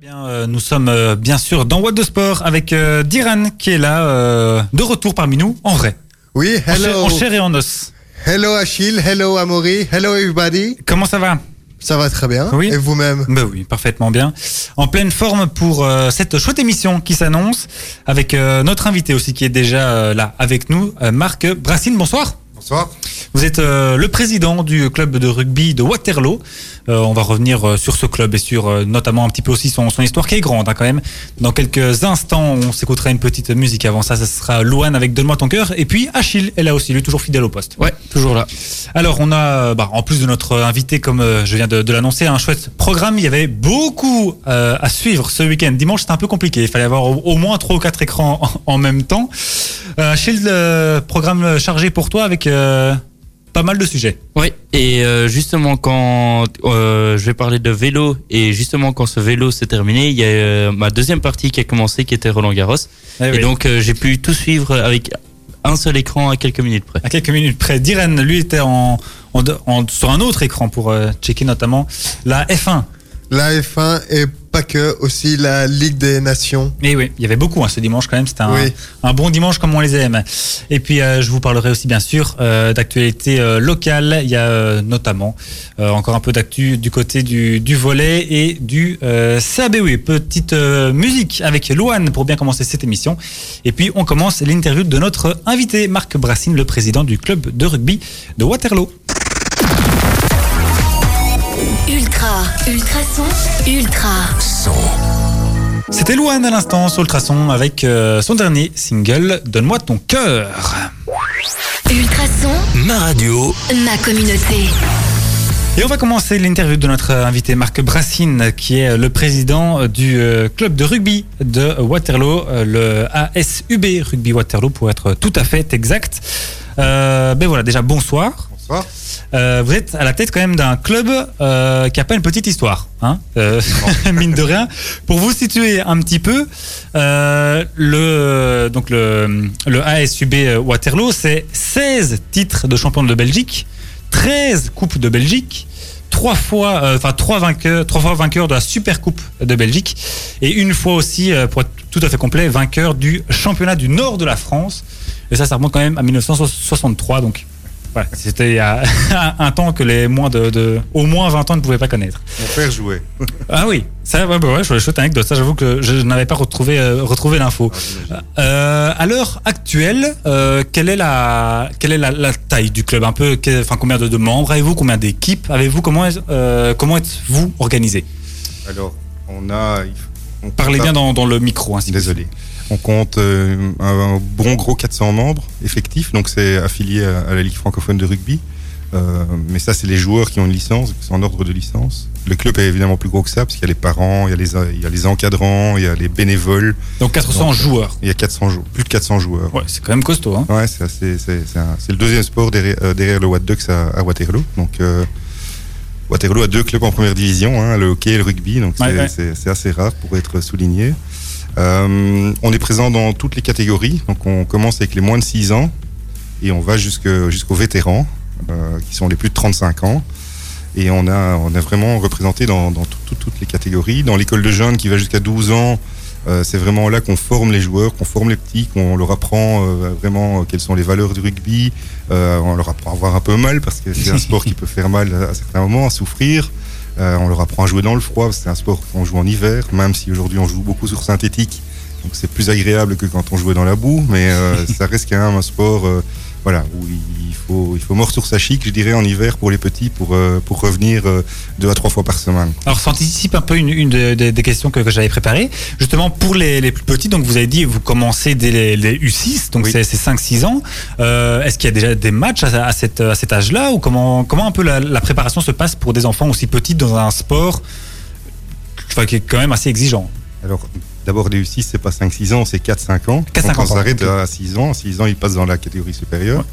Bien, euh, nous sommes euh, bien sûr dans What the Sport avec euh, Diran qui est là, euh, de retour parmi nous, en vrai. Oui, En chair, hello. en chair et en os. Hello Achille, hello Amaury, hello everybody. Comment ça va? Ça va très bien. Oui. Et vous-même? Bah oui, parfaitement bien. En pleine forme pour cette chouette émission qui s'annonce avec notre invité aussi qui est déjà là avec nous, Marc Brassine. Bonsoir. Bonsoir. Vous êtes le président du club de rugby de Waterloo. Euh, on va revenir euh, sur ce club et sur euh, notamment un petit peu aussi son, son histoire qui est grande hein, quand même. Dans quelques instants, on s'écoutera une petite musique. Avant ça, ce sera Louane avec Donne-moi ton cœur. Et puis Achille est là aussi, lui toujours fidèle au poste. Ouais, toujours là. Alors on a, bah, en plus de notre invité, comme je viens de, de l'annoncer, un chouette programme. Il y avait beaucoup euh, à suivre ce week-end. Dimanche, c'était un peu compliqué. Il fallait avoir au, au moins trois ou quatre écrans en, en même temps. Euh, Achille, euh, programme chargé pour toi avec euh, pas mal de sujets. Oui, et euh, justement quand euh, je vais parler de vélo et justement quand ce vélo s'est terminé, il y a euh, ma deuxième partie qui a commencé qui était Roland Garros. Eh et oui. donc euh, j'ai pu tout suivre avec un seul écran à quelques minutes près. à quelques minutes près. Diren, lui, était en, en- en- sur un autre écran pour euh, checker notamment la F1. La F1 et pas que, aussi la Ligue des Nations. Et oui, il y avait beaucoup hein, ce dimanche quand même. C'était un, Oui. un bon dimanche comme on les aime. Et puis, euh, je vous parlerai aussi bien sûr euh, d'actualité euh, locale. Il y a euh, notamment euh, encore un peu d'actu du côté du, du volet et du euh, CABW. Petite euh, musique avec Louane pour bien commencer cette émission. Et puis, on commence l'interview de notre invité, Marc Brassine, le président du club de rugby de Waterloo. Ultra, ultra son, ultra. C'était Louane à l'instant sur Ultrason avec euh, son dernier single Donne-moi ton cœur. Ultra son, Ma radio, ma communauté. Et on va commencer l'interview de notre invité Marc Brassine, qui est le président du euh, club de rugby de Waterloo, euh, le ASUB Rugby Waterloo pour être tout à fait exact. Euh, ben voilà, déjà bonsoir. Bonsoir. Euh, vous êtes à la tête quand même d'un club euh, qui a pas une petite histoire, hein euh, mine de rien. Pour vous situer un petit peu, le donc le, le ASUB Waterloo, c'est 16 titres de champion de Belgique, 13 coupes de Belgique, trois fois, enfin trois vainqueurs, trois fois vainqueur de la Super Coupe de Belgique et une fois aussi, pour être tout à fait complet, vainqueur du championnat du Nord de la France. Et ça, ça remonte quand même à 1963, donc. Voilà, c'était il y a un temps que les moins de, de au moins 20 ans ne pouvaient pas connaître. Mon père jouait. Ah oui, ça, ouais, bah ouais, je chouette anecdote. Ça, j'avoue que je n'avais pas retrouvé, euh, retrouvé l'info. Euh, à l'heure actuelle, euh, quelle est la, quelle est la, la taille du club? Un peu, enfin, combien de, de membres avez-vous? Combien d'équipes avez-vous? Comment, êtes-vous organisé? Alors, on a. on Parlez bien dans, dans le micro. Hein, si Désolé. On compte euh, un, un bon gros 400 membres effectifs, donc c'est affilié à, à la Ligue francophone de rugby. Euh, mais ça, c'est les joueurs qui ont une licence, c'est en ordre de licence. Le club est évidemment plus gros que ça, parce qu'il y a les parents, il y a les, il y a les encadrants, il y a les bénévoles. Donc 400 Donc, joueurs. Il y a 400 jou- plus de 400 joueurs. Ouais, c'est quand même costaud. Hein. Ouais, c'est le deuxième sport derrière, euh, derrière le What Ducks à, à Waterloo. Donc, euh, Waterloo a deux clubs en première division, hein, le hockey et le rugby, donc ouais. c'est assez rare pour être souligné. Euh, on est présent dans toutes les catégories, donc on commence avec les moins de 6 ans et on va jusqu'aux vétérans, euh, qui sont les plus de 35 ans. Et on a, on a vraiment représenté dans, dans tout- tout- toutes les catégories. Dans l'école de jeunes qui va jusqu'à 12 ans, euh, c'est vraiment là qu'on forme les joueurs, qu'on forme les petits, qu'on leur apprend euh, vraiment quelles sont les valeurs du rugby. On leur apprend à avoir un peu mal parce que c'est un sport qui peut faire mal à certains moments, à souffrir. Euh, on leur apprend à jouer dans le froid, c'est un sport qu'on joue en hiver, même si aujourd'hui on joue beaucoup sur synthétique. Donc c'est plus agréable que quand on jouait dans la boue, mais euh, ça reste quand même un sport euh, voilà, où il faut, il faut sur sa chic, je dirais, en hiver pour les petits, pour, euh, pour revenir euh, deux à trois fois par semaine. Alors, ça anticipe un peu une, une de- de- des questions que, que j'avais préparées. Justement, pour les, les plus petits, donc vous avez dit, vous commencez dès les, les U6, donc Oui. c'est c'est 5-6 ans. Euh, Est-ce qu'il y a déjà des matchs à, à cette, à cet âge-là Ou comment, comment un peu la, la préparation se passe pour des enfants aussi petits dans un sport enfin, qui est quand même assez exigeant? Alors, d'abord, les U6, c'est pas 5-6 ans, c'est 4-5 ans. 4-5 Donc, ans, on s'arrête à 6 ans. À 6 ans, ils passent dans la catégorie supérieure.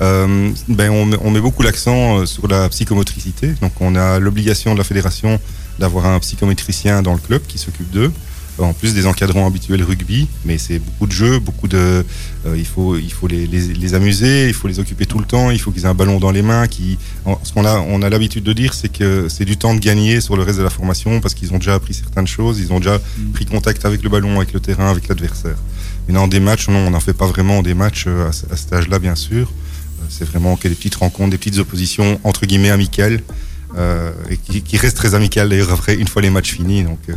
Euh, ben, on, met- on met beaucoup l'accent euh, sur la psychomotricité. Donc, on a l'obligation de la fédération d'avoir un psychométricien dans le club qui s'occupe d'eux. En plus des encadrants habituels rugby, mais c'est beaucoup de jeux, beaucoup de, euh, il faut, il faut les, les, les amuser, il faut les occuper tout le temps, il faut qu'ils aient un ballon dans les mains. Qui, ce qu'on a, on a l'habitude de dire, c'est que c'est du temps de gagner sur le reste de la formation parce qu'ils ont déjà appris certaines choses, ils ont déjà pris contact avec le ballon, avec le terrain, avec l'adversaire. Maintenant, des matchs, non, on n'en fait pas vraiment des matchs euh, à, ce- à cet âge-là, bien sûr. Euh, C'est vraiment que des petites rencontres, des petites oppositions entre guillemets amicales. Euh, et qui, qui restent très amicales d'ailleurs après une fois les matchs finis donc euh,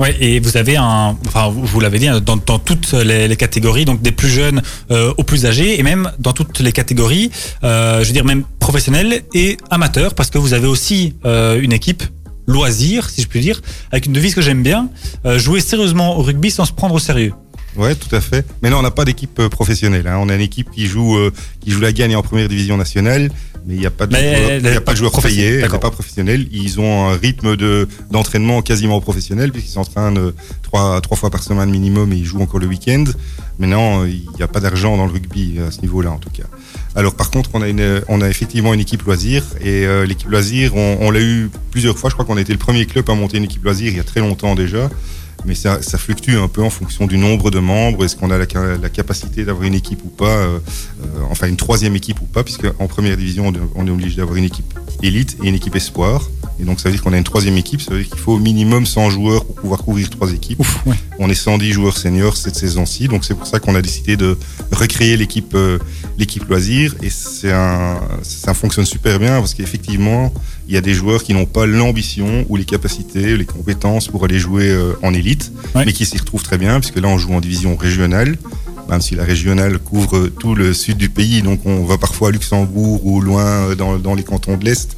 Ouais, et vous avez un, enfin, vous l'avez dit, hein, dans, toutes les, catégories, donc des plus jeunes euh, aux plus âgés, et même dans toutes les catégories, euh, je veux dire même professionnels et amateurs, parce que vous avez aussi euh, une équipe loisir, si je puis dire, avec une devise que j'aime bien, jouer sérieusement au rugby sans se prendre au sérieux. Ouais, tout à fait. Mais non, on n'a pas d'équipe professionnelle. Hein. On a une équipe qui joue, qui joue la gagne en première division nationale, mais il n'y a pas de Mais joueurs, y a pas de joueurs payés, elle n'est d'accord. pas professionnelle. Ils ont un rythme de d'entraînement quasiment professionnel puisqu'ils s'entraînent euh, trois trois fois par semaine minimum et ils jouent encore le week-end. Mais non, euh, il n'y a pas d'argent dans le rugby à ce niveau-là en tout cas. Alors par contre, on a une, on a effectivement une équipe loisir et euh, l'équipe loisir, on, on l'a eu plusieurs fois. Je crois qu'on a été le premier club à monter une équipe loisir il y a très longtemps déjà. Mais ça, ça fluctue un peu en fonction du nombre de membres. Est-ce qu'on a la, ca- la capacité d'avoir une équipe ou pas euh, euh, Enfin, une troisième équipe ou pas Puisque en première division, on, on est obligé d'avoir une équipe élite et une équipe espoir. Et donc, ça veut dire qu'on a une troisième équipe. Ça veut dire qu'il faut au minimum 100 joueurs pour pouvoir couvrir trois équipes. Ouf, ouais. On est 110 joueurs seniors cette saison-ci, donc c'est pour ça qu'on a décidé de recréer l'équipe euh, l'équipe loisir et c'est un ça fonctionne super bien parce qu'effectivement il y a des joueurs qui n'ont pas l'ambition ou les capacités, les compétences pour aller jouer euh, en élite, Ouais. mais qui s'y retrouvent très bien puisque là on joue en division régionale. Même si la régionale couvre tout le sud du pays, donc on va parfois à Luxembourg ou loin euh, dans, dans les cantons de l'Est,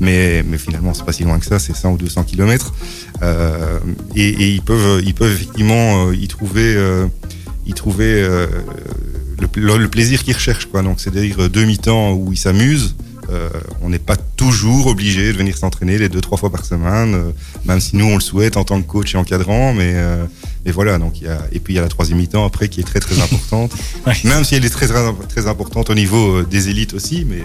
mais, mais finalement c'est pas si loin que ça, c'est 100 ou 200 kilomètres. Euh, et, et ils peuvent, ils peuvent effectivement euh, y trouver, euh, y trouver le, le- plaisir qu'ils recherchent, quoi. Donc, c'est-à-dire deux mi-temps où ils s'amusent. Euh, on n'est pas toujours obligé de venir s'entraîner les deux trois fois par semaine, euh, même si nous on le souhaite en tant que coach et encadrant, mais euh, mais voilà. Donc il y a et puis il y a la troisième mi-temps après qui est très très importante, Ouais. même si elle est très très, importante au niveau des élites aussi, mais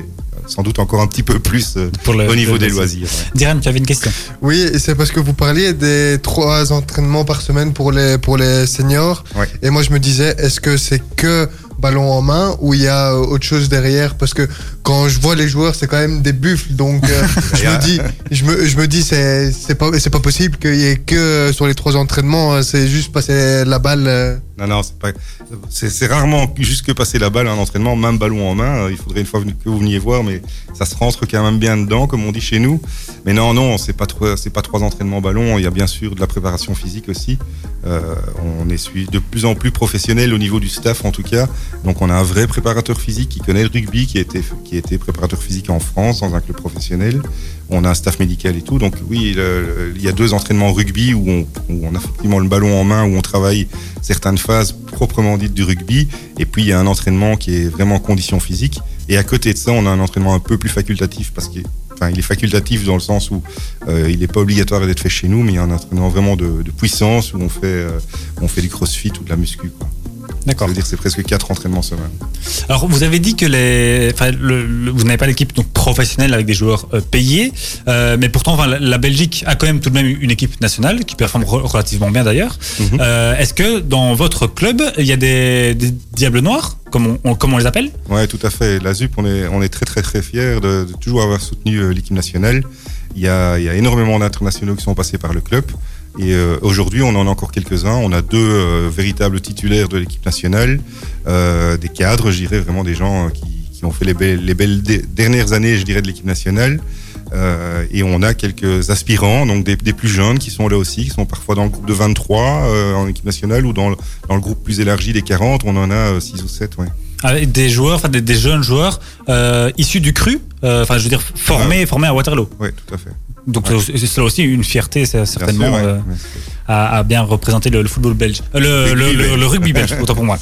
sans doute encore un petit peu plus Pour le- au niveau le des loisir. loisirs. ouais. Diane, tu avais une question. Oui, c'est parce que vous parliez des trois entraînements par semaine pour les, pour les seniors. Ouais. Et moi, je me disais, est-ce que c'est que ballon en main ou il y a euh, autre chose derrière? Parce que quand je vois les joueurs, c'est quand même des buffles. Donc, euh, je me dis, je me, je me dis, c'est, c'est pas, c'est pas possible qu'il y ait que euh, sur les trois entraînements, euh, c'est juste passer la balle. Non, non, c'est pas. C'est rarement juste que passer la balle un entraînement, même ballon en main. euh, Il faudrait une fois que vous veniez voir, mais ça se rentre quand même bien dedans, comme on dit chez nous. Mais non, non, c'est pas trois, pas trois entraînements ballon. Il y a bien sûr de la préparation physique aussi. Euh, on est de plus en plus professionnel au niveau du staff, en tout cas. Donc, on a un vrai préparateur physique qui connaît le rugby, qui été, qui a été préparateur physique en France dans un club professionnel. On a un staff médical et tout. Donc, oui, il y a deux entraînements rugby où on, a effectivement le ballon en main, où on travaille certaines phases proprement dites du rugby. Et puis, il y a un entraînement qui est vraiment en condition physique. Et à côté de ça, on a un entraînement un peu plus facultatif parce qu'il enfin, il est facultatif dans le sens où euh, il n'est pas obligatoire d'être fait chez nous, mais il y a un entraînement vraiment de, puissance où on fait, euh, on fait du crossfit ou de la muscu. D'accord. c'est presque quatre entraînements semaine. Alors, vous avez dit que les, enfin, le- le- vous n'avez pas l'équipe donc professionnelle avec des joueurs euh, payés, euh, mais pourtant, enfin, la, la Belgique a quand même tout de même une équipe nationale qui performe re- relativement bien d'ailleurs. Mhm. Euh, Est-ce que dans votre club, il y a des, des diables noirs, comme on, on- comme on les appelle? Ouais, tout à fait. La ZUP, on est, on est très très très fiers de, de toujours avoir soutenu l'équipe nationale. Il y, a, il y a énormément d'internationaux qui sont passés par le club. Et euh, aujourd'hui, on en a encore quelques-uns. On a deux euh, véritables titulaires de l'équipe nationale, euh, des cadres, je dirais vraiment des gens qui, ont fait les belles, dernières années, je dirais, de l'équipe nationale. Et on a quelques aspirants, donc des, plus jeunes qui sont là aussi, qui sont parfois dans le groupe de 23 euh, en équipe nationale ou dans le, groupe plus élargi des 40. On en a 6 ou 7, ouais. Avec des joueurs, enfin des, jeunes joueurs issus du cru, enfin je veux dire formés, formés à Waterloo. Ouais, tout à fait. Donc c'est c'est là aussi une fierté, Bien certainement. sûr, ouais. euh, à, à bien représenter le, le football belge. Euh, Le, le, Rugby le- belge. le rugby belge, autant pour moi.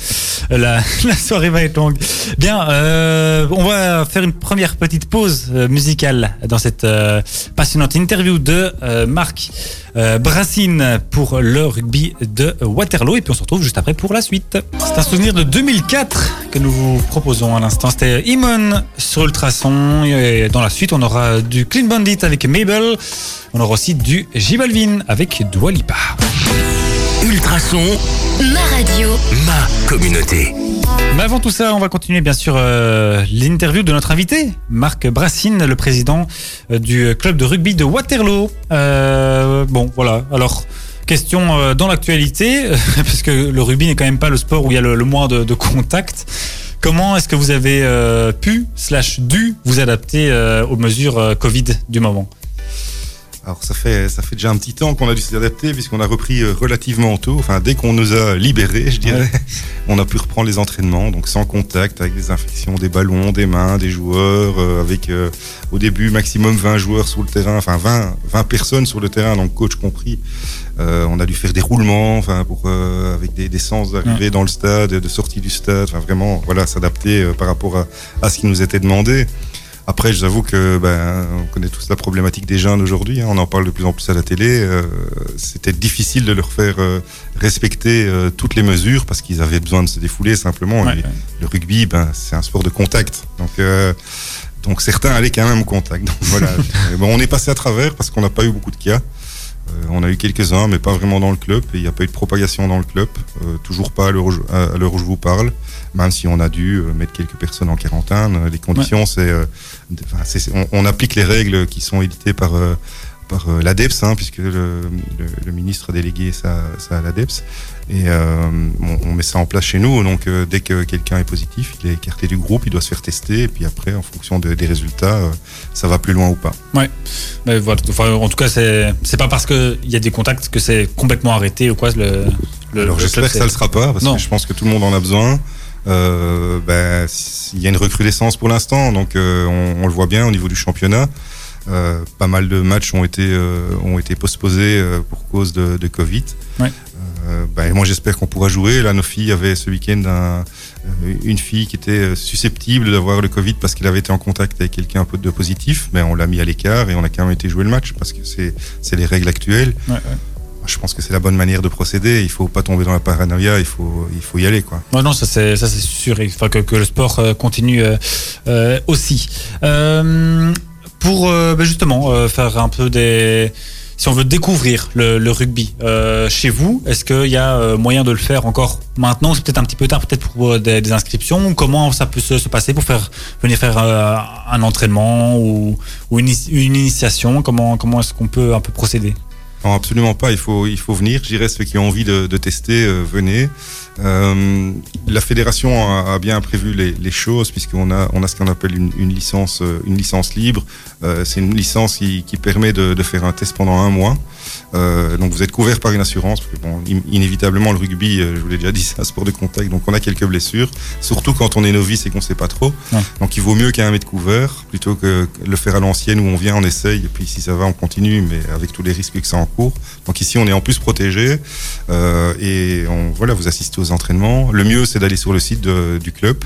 Euh, La, la soirée va être longue. Bien, euh, on va faire une première petite pause euh, musicale dans cette euh, passionnante interview de euh, Marc euh, Brassine pour le rugby de Waterloo. Et puis on se retrouve juste après pour la suite. C'est un souvenir de 2004 que nous vous proposons à l'instant. C'était Imon sur Ultrason. Et dans la suite, on aura du Clean Bandit avec Mabel. On aura aussi du J Balvin avec Dua Lipa. Ultrason, Ma radio. ma communauté. Mais avant tout ça, on va continuer bien sûr euh, l'interview de notre invité, Marc Brassine, le président euh, du club de rugby de Waterloo. Euh, bon, voilà. Alors, question euh, dans l'actualité, parce que le rugby n'est quand même pas le sport où il y a le, le moins de, de contact. Comment est-ce que vous avez euh, pu, slash dû, vous adapter euh, aux mesures euh, Covid du moment? Alors ça fait ça fait déjà un petit temps qu'on a dû s'adapter puisqu'on a repris euh, relativement tôt. Enfin dès qu'on nous a libérés, je dirais, on a pu reprendre les entraînements donc sans contact avec des infections des ballons, des mains, des joueurs euh, avec euh, au début maximum 20 joueurs sur le terrain, enfin 20 20 personnes sur le terrain donc coach compris. Euh, on a dû faire des roulements enfin pour euh, avec des, des sens d'arrivée dans le stade, de sortie du stade, enfin vraiment voilà s'adapter euh, par rapport à, à ce qui nous était demandé. Après, je vous avoue que ben, on connaît tous la problématique des jeunes aujourd'hui. hein, on en parle de plus en plus à la télé. euh, C'était difficile de leur faire euh, respecter euh, toutes les mesures parce qu'ils avaient besoin de se défouler simplement. Ouais, Et ouais. Le rugby, ben, c'est un sport de contact. Donc, euh, donc certains allaient quand même au contact. Donc, voilà. Bon, on est passé à travers parce qu'on n'a pas eu beaucoup de cas. Euh, on a eu quelques-uns, mais pas vraiment dans le club. Il n'y a pas eu de propagation dans le club. Euh, toujours pas à l'heure où, je- où vous parle. Même si on a dû euh, mettre quelques personnes en quarantaine. Les conditions, c'est, euh, on, on applique les règles qui sont éditées par, euh, par euh, l'ADEPS, hein, puisque le, le- le ministre a délégué ça, ça à l'ADEPS. Et euh, on, on met ça en place chez nous. Donc, euh, dès que quelqu'un est positif, il est écarté du groupe, il doit se faire tester. Et puis après, en fonction de- des résultats, euh, ça va plus loin ou pas. Mais voilà, enfin, en tout cas, c'est pas parce qu'il y a des contacts que c'est complètement arrêté ou quoi. Le, le, Alors j'espère que ça ne le sera pas, parce Non. que je pense que tout le monde en a besoin. Ben, il y a une recrudescence pour l'instant, donc on, on le voit bien au niveau du championnat. Euh, pas mal de matchs ont été euh, ont été postposés euh, pour cause de, de Covid. Ouais. Euh, et moi j'espère qu'on pourra jouer. Là, nos filles avaient ce week-end un- une fille qui était susceptible d'avoir le Covid parce qu'elle avait été en contact avec quelqu'un un peu de positif. Mais on l'a mis à l'écart et on a quand même été jouer le match parce que c'est les règles actuelles. Ouais, ouais. Je pense que c'est la bonne manière de procéder. Il faut pas tomber dans la paranoïa. Il faut, il faut y aller, quoi. Ouais, non, ça c'est ça c'est sûr. Enfin, que, que le sport continue aussi. Euh, pour euh, ben, justement euh, faire un peu des. Si on veut découvrir le, le rugby euh, chez vous, est-ce qu'il y a euh, moyen de le faire encore maintenant? C'est peut-être un petit peu tard, peut-être pour des, des inscriptions. Comment ça peut se, se passer pour faire venir faire un entraînement ou, ou une, une initiation? Comment comment est-ce qu'on peut un peu procéder? Absolument pas. Il faut, il faut venir. Je dirais ceux qui ont envie de, tester, euh, venez. Euh, la fédération a, bien prévu les, les choses puisqu'on a, on a ce qu'on appelle une, licence, euh, une licence libre. C'est une licence qui, permet de faire un test pendant un mois. Euh, donc vous êtes couvert par une assurance. Parce que bon, in- inévitablement le rugby, euh, je vous l'ai déjà dit, c'est un sport de contact. Donc on a quelques blessures, surtout quand on est novice et qu'on sait pas trop. Ouais. Donc il vaut mieux qu'un mètre couvert plutôt que le faire à l'ancienne où on vient, on essaye et puis si ça va, on continue, mais avec tous les risques que ça encourt. Donc ici on est en plus protégé euh, et on, voilà, vous assistez aux entraînements. Le mieux c'est d'aller sur le site de- du club.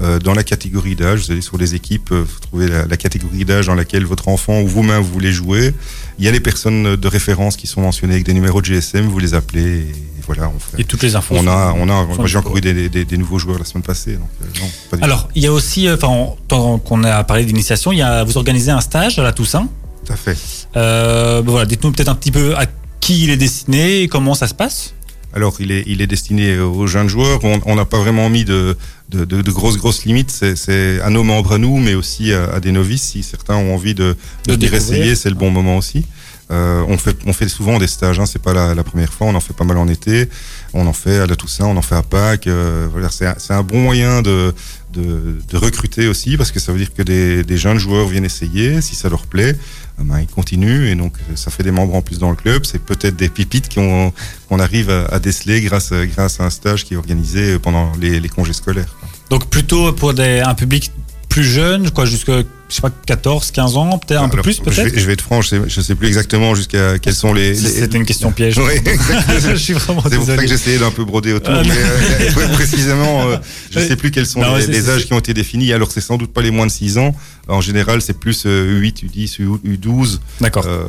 Euh, dans la catégorie d'âge, vous allez sur les équipes, euh, vous trouvez la, la catégorie d'âge dans laquelle votre enfant ou vous-même vous voulez jouer. Il y a les personnes de référence qui sont mentionnées avec des numéros de GSM, vous les appelez et voilà, on fait. Et toutes les infos. On a, on a, j'ai encore eu des, des, des nouveaux joueurs la semaine passée, donc euh, non, pas du tout. Alors, il y a aussi, euh, enfin, tant qu'on a parlé d'initiation, il y a vous organisez un stage à la Toussaint. Tout à fait. Euh, ben voilà, dites-nous peut-être un petit peu à qui il est destiné et comment ça se passe? Alors, il est, il est destiné aux jeunes joueurs. On n'a pas vraiment mis de, de, de- de grosses, grosses limites. C'est- C'est à nos membres à nous, mais aussi à, à des novices. Si certains ont envie de, De de, essayer, c'est le bon moment aussi. Euh, on, fait, on fait souvent des stages, hein, c'est pas la, la première fois, on en fait pas mal en été, on en fait à la Toussaint, on en fait à Pâques. euh, voilà, c'est un, c'est un bon moyen de, de, recruter aussi, parce que ça veut dire que des, jeunes joueurs viennent essayer, si ça leur plaît, euh, ben, ils continuent, et donc euh, ça fait des membres en plus dans le club, c'est peut-être des pipites qu'on qu'on arrive à, déceler grâce, grâce à un stage qui est organisé pendant les, congés scolaires. Donc plutôt pour des, un public plus jeune, quoi, jusqu'à je sais pas 14, 15 ans, peut-être un peu plus peut-être. je vais être franc, je sais, je sais plus exactement jusqu'à quels sont les... les- C'était une question piège. Oui, je suis vraiment C'est pour ça que j'essayais d'un peu broder autour. Ah, mais euh, ouais, précisément, euh, je Oui. sais plus quels sont Non, les, âges qui ont été définis. Alors, c'est sans doute pas les moins de 6 ans. En général, c'est plus euh, U8, U10, U- U12. D'accord. Euh,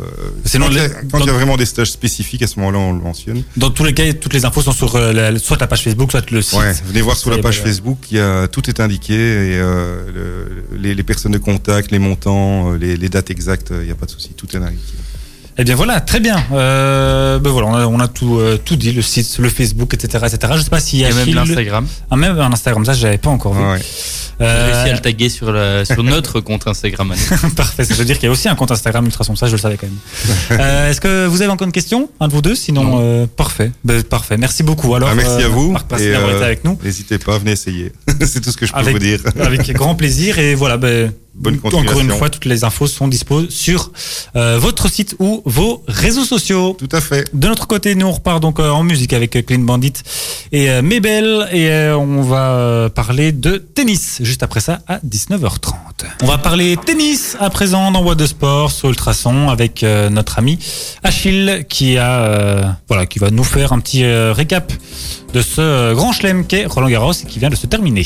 quand il y a- y vraiment des stages spécifiques, à ce moment-là, on le mentionne. Dans tous les cas, toutes les infos sont sur la- soit la page Facebook, soit le site. Ouais, venez voir sur la page. Facebook, il y a, tout est indiqué. Et, le- les, les personnes de contact, les montants, euh, les, les dates exactes, il n'y a pas de souci. Tout est indiqué. Eh bien voilà, très bien. Euh, ben voilà, on a, on a tout, euh, tout dit, le site, le Facebook, etc., etc. Je sais pas s'il y a Et même l'Instagram. Ah, même un Instagram, ça j'avais pas encore vu. Ouais. J'ai Euh, réussi à le taguer sur, la, sur notre compte Instagram. Parfait, ça veut dire qu'il y a aussi un compte Instagram Ultrason, ça je le savais quand même. Euh, Est-ce que vous avez encore une question, un de vous deux? Sinon, euh, parfait. Ben, parfait, merci beaucoup. Alors, Ah, merci euh, à vous. Marc Et, d'avoir euh, été avec nous. N'hésitez pas, venez essayer. C'est tout ce que je peux Avec- vous dire. Avec grand plaisir. Et voilà, ben, Bonne encore une continuation. fois, toutes les infos sont dispo sur euh, votre site ou vos réseaux sociaux. Tout à fait. De notre côté, nous on repart donc euh, en musique avec euh, Clean Bandit et euh, Mabel et on va parler de tennis juste après ça à 19h30. On va parler tennis à présent dans What de Sport sur Ultrason avec notre ami Achille qui a voilà qui va nous faire un petit récap de ce grand chelem qu'est Roland Garros et qui vient de se terminer.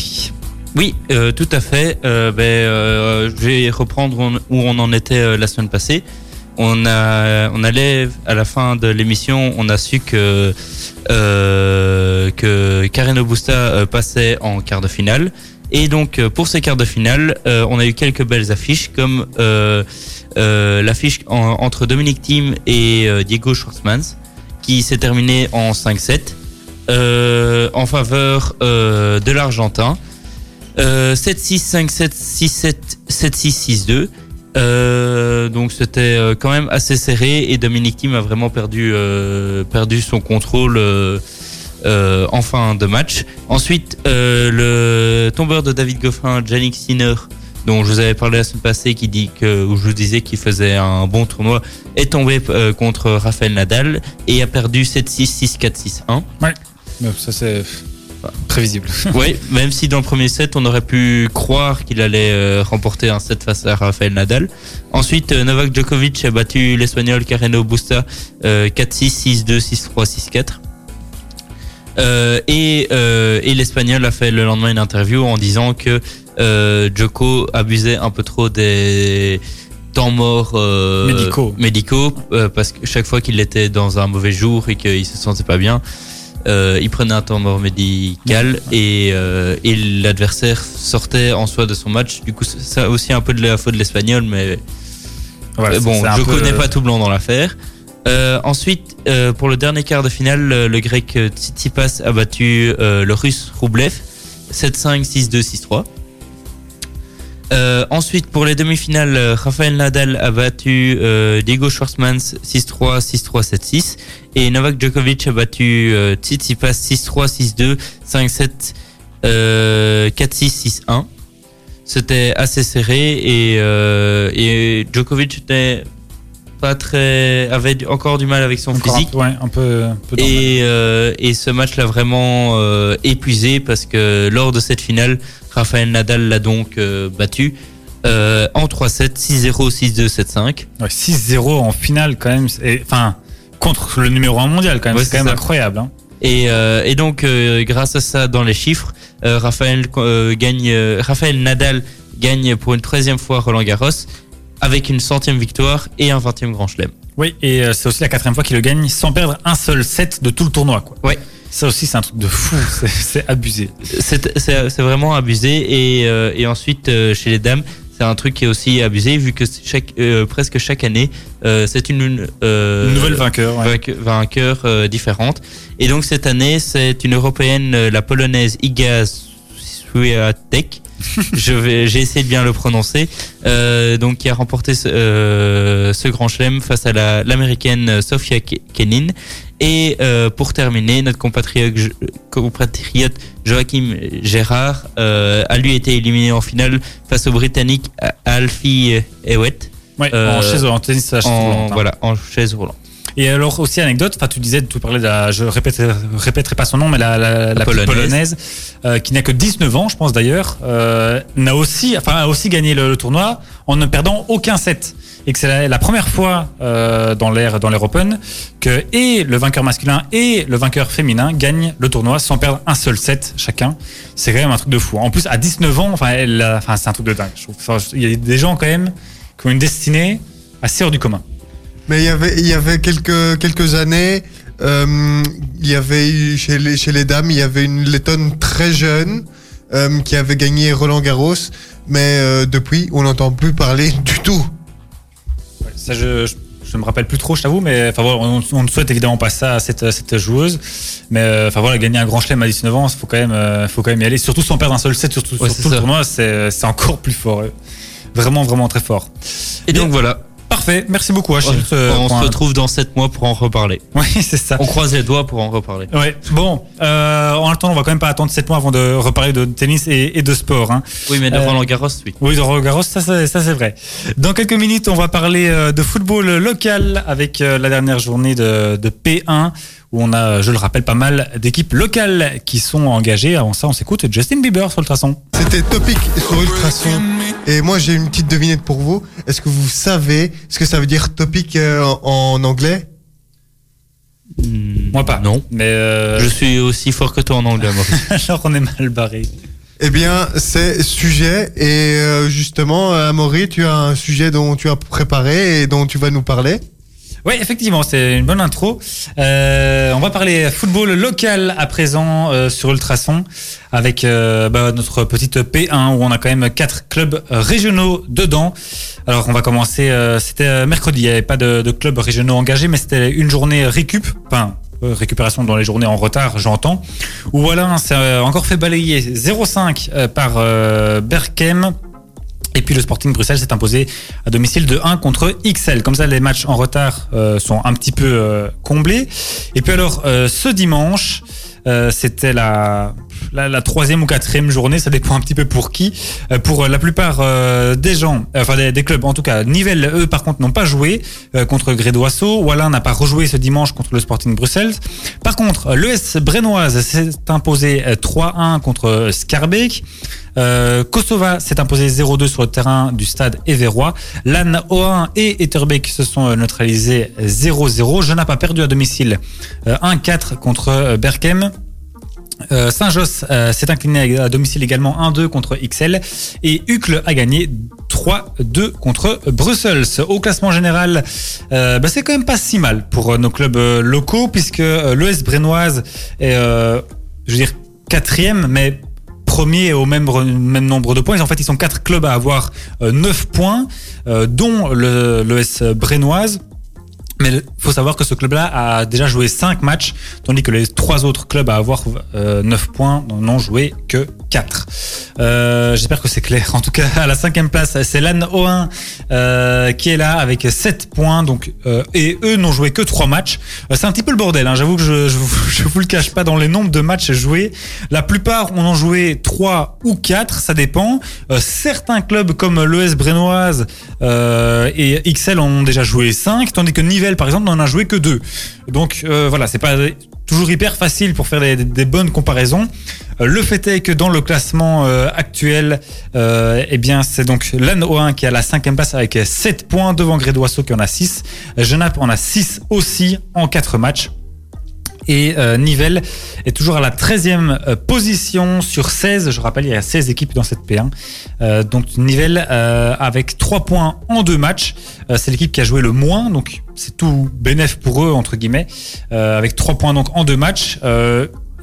Oui, euh, tout à fait. Euh, ben, euh, je vais reprendre où on en était la semaine passée. On allait à la fin de l'émission, on a su que que Karen passait en quart de finale. Et donc pour ces quarts de finale, on a eu quelques belles affiches comme l'affiche en- entre Dominic Thiem et Diego Schwartzmans qui s'est terminée en 5-7 euh, en faveur de l'Argentin. Euh, 7-6, 5-7, 6-7, 7-6, 6-2. Euh, donc c'était euh, quand même assez serré et Dominic Thiem a vraiment perdu euh, perdu son contrôle euh, en fin de match. Ensuite, le tombeur de David Goffin, Yannick Sinner, dont je vous avais parlé la semaine passée, qui dit que où je vous disais qu'il faisait un bon tournoi, est tombé contre Rafael Nadal et a perdu 7-6, 6-4, 6-1. Ça c'est prévisible. Oui, même si dans le premier set, on aurait pu croire qu'il allait euh, remporter un set face à Rafael Nadal. Ensuite, euh, Novak Djokovic a battu l'Espagnol Carreno Busta euh, 4-6, 6-2, 6-3, 6-4. Euh, et euh, et l'Espagnol a fait le lendemain une interview en disant que euh, Djoko abusait un peu trop des temps morts euh, Médicaux. médicaux euh, parce que chaque fois qu'il était dans un mauvais jour et qu'il se sentait pas bien, euh, il prenait un temps mort médical et, euh, et l'adversaire sortait en soi de son match. Du coup, c'est aussi un peu de la faute de l'Espagnol, mais euh, bon, je connais pas tout blanc dans l'affaire. Euh, ensuite, pour le dernier quart de finale, le, le grec Tsitsipas a battu le russe Roublev 7-5, 6-2, 6-3. Euh, ensuite, pour les demi-finales, euh, Rafael Nadal a battu euh, Diego Schwartzmans 6-3, 6-3, 7-6. Et Novak Djokovic a battu euh, Tsitsipas 6-3, 6-2, 5-7, euh, 4-6, 6-1. C'était assez serré et, et Djokovic était pas très, avait encore du mal avec son encore un physique. peu- ouais, un peu, un peu dans le- Et, euh, et ce match l'a vraiment euh, épuisé parce que lors de cette finale, Rafael Nadal l'a donc euh, battu euh, en 3-7, 6-0, 6-2, 7-5. Ouais, 6-0 en finale quand même. Enfin, contre le numéro 1 mondial quand même. Ouais, c'est quand même incroyable. Hein. Et, euh, et donc, grâce à ça, dans les chiffres, Rafael, gagne, Rafael Nadal gagne pour une treizième fois Roland Garros avec une centième victoire et un vingtième grand chelem. Oui, et c'est aussi la quatrième fois qu'il le gagne sans perdre un seul set de tout le tournoi. Quoi. Ouais. Ça aussi, c'est un truc de fou. c'est- abusé. C'est vraiment abusé. Et, euh, et ensuite, euh, chez les dames, c'est un truc qui est aussi abusé vu que chaque, euh, presque chaque année, euh, c'est une, euh, Une nouvelle vainqueur. ouais. vainque- vainqueur euh, différente. Et donc cette année, c'est une européenne, la polonaise Iga Swiatek. Je vais, j'ai essayé de bien le prononcer. Euh, donc qui a remporté ce, euh, ce grand chelem face à la- l'américaine Sofia Ke- Kenin. Et euh, pour terminer, notre compatriote, compatriote Joachim Gérard euh, a lui été éliminé en finale face au Britannique Alfie Hewitt. Ouais, Euh, en chaise en tennis à chaise En, roulante, hein. voilà, en chaise roulante. Et alors aussi anecdote, enfin tu disais, tu parlais de la, je répéterai, répéterai pas son nom, mais la, la, la petite polonaise. polonaise, euh, qui n'a que 19 ans, je pense d'ailleurs, euh, n'a aussi, enfin a aussi gagné le, le tournoi en ne perdant aucun set. Et que c'est la, première fois euh, dans l'ère dans l'ère Open que et le vainqueur masculin et le vainqueur féminin gagnent le tournoi sans perdre un seul set chacun. C'est quand même un truc de fou. En plus à 19 ans, a- enfin c'est un truc de dingue. Il y a des gens quand même qui ont une destinée assez hors du commun. Mais il y avait, il y avait quelques, quelques années, euh, il y avait chez les, chez les dames, il y avait une lettonne très jeune euh, qui avait gagné Roland Garros, mais euh, depuis, on n'entend plus parler du tout. Ça, je, je, je me rappelle plus trop, je t'avoue, mais enfin on, on ne souhaite évidemment pas ça à cette, cette joueuse. Mais euh, enfin voilà, gagner un grand chelem à 19 ans, il faut quand même, euh, faut quand même y aller. Surtout sans perdre un seul set, surtout Ouais, sur tout le tournoi, c'est encore plus fort. Vraiment, vraiment très fort. Et donc voilà, Parfait, merci beaucoup Achille. euh, on se retrouve dans 7 mois pour en reparler. Oui, c'est ça. On croise les doigts pour en reparler. Ouais. Bon, euh, en attendant, on va quand même pas attendre 7 mois avant de reparler de tennis et, et de sport. Hein. Oui, mais de Euh, Roland Garros, oui. Oui, de Roland Garros, ça, c'est- ça c'est vrai. Dans quelques minutes, on va parler euh, de football local avec euh, la dernière journée de, de P1 où on a, je le rappelle, pas mal d'équipes locales qui sont engagées. Avant ça, on s'écoute Justin Bieber sur le traçon. C'était Topic sur Ultrason. Et moi, j'ai une petite devinette pour vous. Est-ce que vous savez ce que ça veut dire Topic euh, en anglais? Moi pas. Non. Mais euh, Je suis aussi fort que toi en anglais, Maurice. alors on est mal barré. Eh bien, c'est sujet. Et euh, justement, Amaury, tu as un sujet dont tu as préparé et dont tu vas nous parler. Oui, effectivement, c'est une bonne intro. Euh, on va parler football local à présent euh, sur Ultrason avec euh, bah, notre petite P1 où on a quand même quatre clubs régionaux dedans. Alors on va commencer, euh, c'était euh, mercredi, il n'y avait pas de, de clubs régionaux engagés, mais c'était une journée récup, enfin euh, récupération dans les journées en retard, j'entends. Où voilà, c'est euh, encore fait balayer 0,5 euh, par Berkem. Et puis le Sporting Bruxelles s'est imposé à domicile de 1 contre XL. Comme ça, les matchs en retard euh, sont un petit peu euh, comblés. Et puis alors, euh, ce dimanche, euh, c'était la, la, la troisième ou quatrième journée, ça dépend un petit peu pour qui. Euh, pour la plupart euh, des gens, euh, enfin des, clubs en tout cas, Nivelles, eux par contre, n'ont pas joué euh, contre Grédoisseau. Wallin n'a pas rejoué ce dimanche contre le Sporting Bruxelles. Par contre, l'ES Brennoise s'est imposé euh, 3-1 contre euh, Scarbeck. Euh, Kosova s'est imposé 0-2 sur le terrain du stade Éverois. Lannes O1 et Etterbeek se sont euh, neutralisés 0-0. Je n'a pas perdu à domicile euh, 1-4 contre euh, Berkem. Euh, Saint-Josse euh, s'est incliné à domicile également 1-2 contre XL et Uccle a gagné 3-2 contre Brussels. Au classement général, euh, bah, c'est quand même pas si mal pour euh, nos clubs euh, locaux puisque euh, l'ES Brennoise est, je veux dire, quatrième, mais premier au même, même nombre de points. En fait, ils sont quatre clubs à avoir euh, 9 points, dont le l'ES Brennoise. Mais il faut savoir que ce club-là a déjà joué 5 matchs, tandis que les trois autres clubs à avoir euh, 9 points n'en ont joué que 4. Euh, J'espère que c'est clair. En tout cas, à la cinquième place, c'est l'AN O1 euh, qui est là avec 7 points. Euh, et eux n'ont joué que 3 matchs. Euh, c'est un petit peu le bordel. Hein. J'avoue que je, je, vous- je vous le cache pas dans les nombres de matchs joués. La plupart on en joué 3 ou 4, ça dépend. Euh, certains clubs comme l'ES Brennoise euh, et XL ont déjà joué 5, tandis que Nivelles, par exemple, n'en a joué que 2. Donc euh, voilà, c'est pas toujours hyper facile pour faire des, bonnes comparaisons. Euh, le fait est que dans le classement euh, actuel, eh bien, c'est donc l'AN O1 qui à la cinquième place avec 7 points devant Grédoisseau qui en a 6. Genappe en a 6 aussi en 4 matchs. Et euh, Nivelles est toujours à la 13e euh, position sur 16. Je rappelle, il y a 16 équipes dans cette P1. Euh, donc Nivelles euh, avec 3 points en 2 matchs. Euh, c'est l'équipe qui a joué le moins. Donc c'est tout bénéf pour eux, entre guillemets. Avec 3 points donc en 2 matchs.